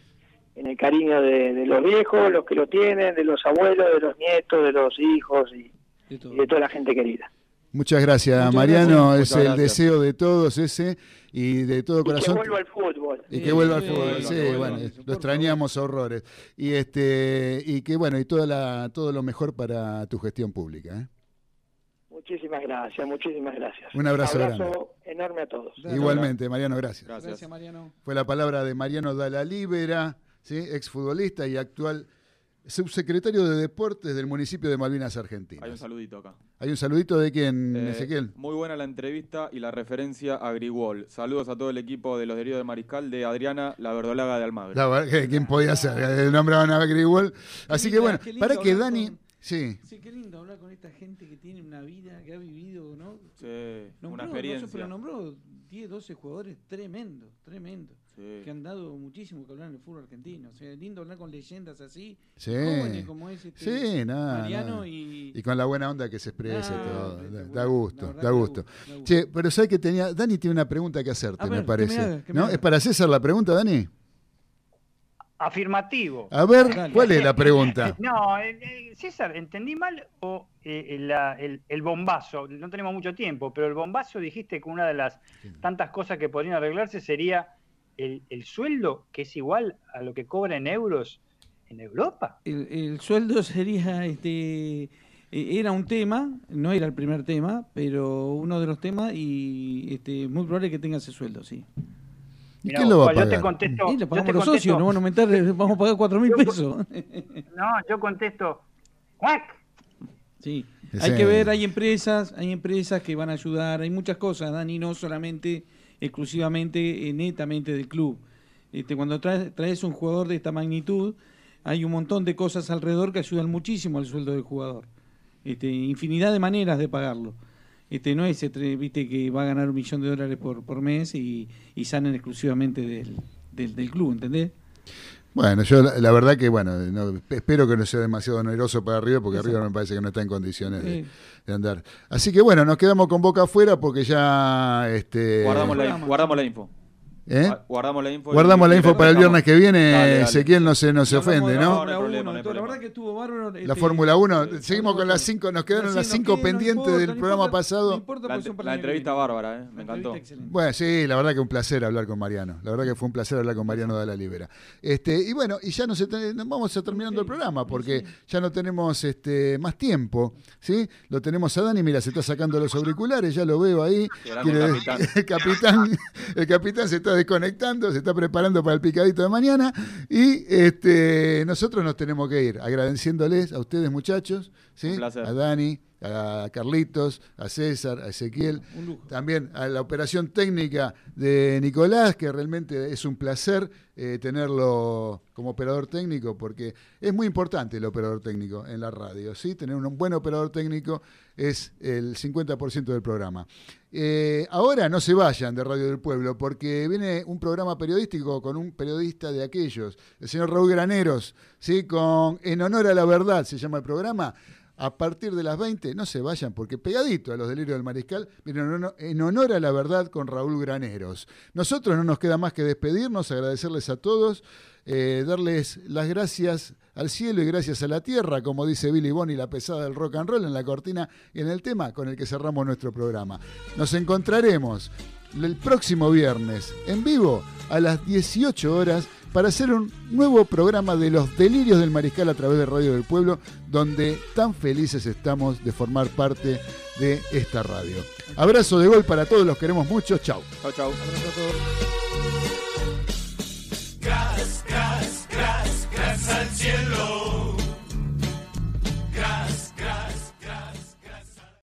en el cariño de, de los viejos, los que lo tienen, de los abuelos, de los nietos, de los hijos y, De todo. y de toda la gente querida. Muchas gracias, Muchas Mariano. gracias. Es Muchas el gracias. deseo de todos ese y de todo Y que corazón. vuelva al fútbol. Y que vuelva al fútbol, sí, sí, sí, bueno, lo extrañamos horrores. Y este y que bueno, y toda la todo lo mejor para tu gestión pública. ¿eh? Muchísimas gracias, muchísimas gracias. Un abrazo enorme a todos. Igualmente, Mariano, gracias. Gracias. Mariano. Fue la palabra de Mariano Dalla Libera, ¿sí? exfutbolista y actual subsecretario de Deportes del municipio de Malvinas Hay un saludito acá. Hay un saludito de quién, Eh, Ezequiel. Muy buena la entrevista y la referencia a Grigol. Saludos a todo el equipo de los heridos de Mariscal de Adriana, la verdolaga de Almagro. La quién podía ser, Eh, nombraban a Grigol. Así que bueno, para que Dani, con- sí, Sí, qué lindo hablar con esta gente que tiene una vida, que ha vivido, ¿no? Sí, Nombró, una no sé, experiencia. pero nombró 10, 12 jugadores tremendos, tremendos. Sí. Que han dado muchísimo que hablar en el fútbol argentino. O sea, es lindo hablar con leyendas así, sí. jóvenes como es este Sí, nada. Mariano nada. y... Y con la buena onda que se expresa todo. Da, espectacular. da gusto, da gusto. da gusto. Che, pero sabes que tenía. Dani tiene una pregunta que hacerte, me parece. me haga, que me ¿No? ¿Es para César la pregunta, Dani? Afirmativo. A ver, Dale. ¿cuál es la pregunta? No, eh, eh, César, ¿entendí mal o eh, la- el, el bombazo? No tenemos mucho tiempo, pero el bombazo dijiste que una de las tantas cosas que podrían arreglarse sería el, el sueldo que es igual a lo que cobra en euros en Europa. El, el sueldo sería, este, e- era un tema, no era el primer tema, pero uno de los temas y este, muy probable que tenga ese sueldo, sí. ¿Y Mirá quién vos, lo va a Juan, yo pagar? te contesto. Y le yo pagamos te los contesto- socios, no van a aumentar, eh, vamos a pagar cuatro mil Yo- pesos. No, yo contesto. ¡Cuac! Sí, hay que ver, hay empresas, hay empresas que van a ayudar, hay muchas cosas, Dani, no solamente, exclusivamente, eh, netamente del club. Este, cuando traes, traes un jugador de esta magnitud, hay un montón de cosas alrededor que ayudan muchísimo al sueldo del jugador. Este, infinidad de maneras de pagarlo. Este, no es, este, viste, que va a ganar un millón de dólares por, por mes y, y salen exclusivamente del, del, del club, ¿entendés? Bueno, yo la, la verdad que, bueno, no- espero que no sea demasiado oneroso para arriba, porque Exacto. arriba me parece que no está en condiciones de, Sí. de andar. Así que bueno, nos quedamos con boca afuera porque ya... Este, Guardamos, la, guardamos la info. ¿Eh? Gua- Guardamos la info. Guardamos la info para el viernes que viene, Dale, dale. Ezequiel no se, no se ofende, de la ¿no? No, Fórmula no hay problema, uno, no hay todo. La problema. verdad que estuvo bárbaro. La este, Fórmula 1, Sí. seguimos con las 5, nos quedaron Sí, las no 5 quiere, no pendientes importa, del programa importa, pasado. no importa La, la entrevista viene. bárbara, ¿eh? La Me encantó. Bueno, sí, la verdad que un placer hablar con Mariano. La verdad que fue un placer hablar con Mariano de la Libera. Este, y bueno, y ya nos, vamos a terminando el programa porque ya no tenemos este, más tiempo. ¿sí? Lo tenemos a Dani, mira, se está sacando los auriculares, ya lo veo ahí. Quiere- el, capitán, el capitán se está desconectando, se está preparando para el picadito de mañana. Y este, nosotros nos tenemos que ir agradeciéndoles a ustedes, muchachos, ¿sí? A Dani, a Carlitos, a César, a Ezequiel. También a la operación técnica de Nicolás, que realmente es un placer eh, tenerlo como operador técnico, porque es muy importante el operador técnico en la radio. ¿sí? Tener un buen operador técnico es el 50% del programa. Eh, ahora no se vayan de Radio del Pueblo, porque viene un programa periodístico con un periodista de aquellos, el señor Raúl Graneros, ¿sí? con En Honor a la Verdad se llama el programa. A partir de las 20, no se vayan, porque pegadito a los delirios del mariscal, miren, en honor- a la verdad con Raúl Graneros. Nosotros no nos queda más que despedirnos, agradecerles a todos, eh, darles las gracias al cielo y gracias a la tierra, como dice Billy Bonnie, la pesada del rock and roll en la cortina y en el tema con el que cerramos nuestro programa. Nos encontraremos el próximo viernes en vivo a las 18 horas para hacer un nuevo programa de los delirios del mariscal a través de Radio del Pueblo, donde tan felices estamos de formar parte de esta radio. Abrazo de gol para todos, los queremos mucho. Chau. Chau, chau.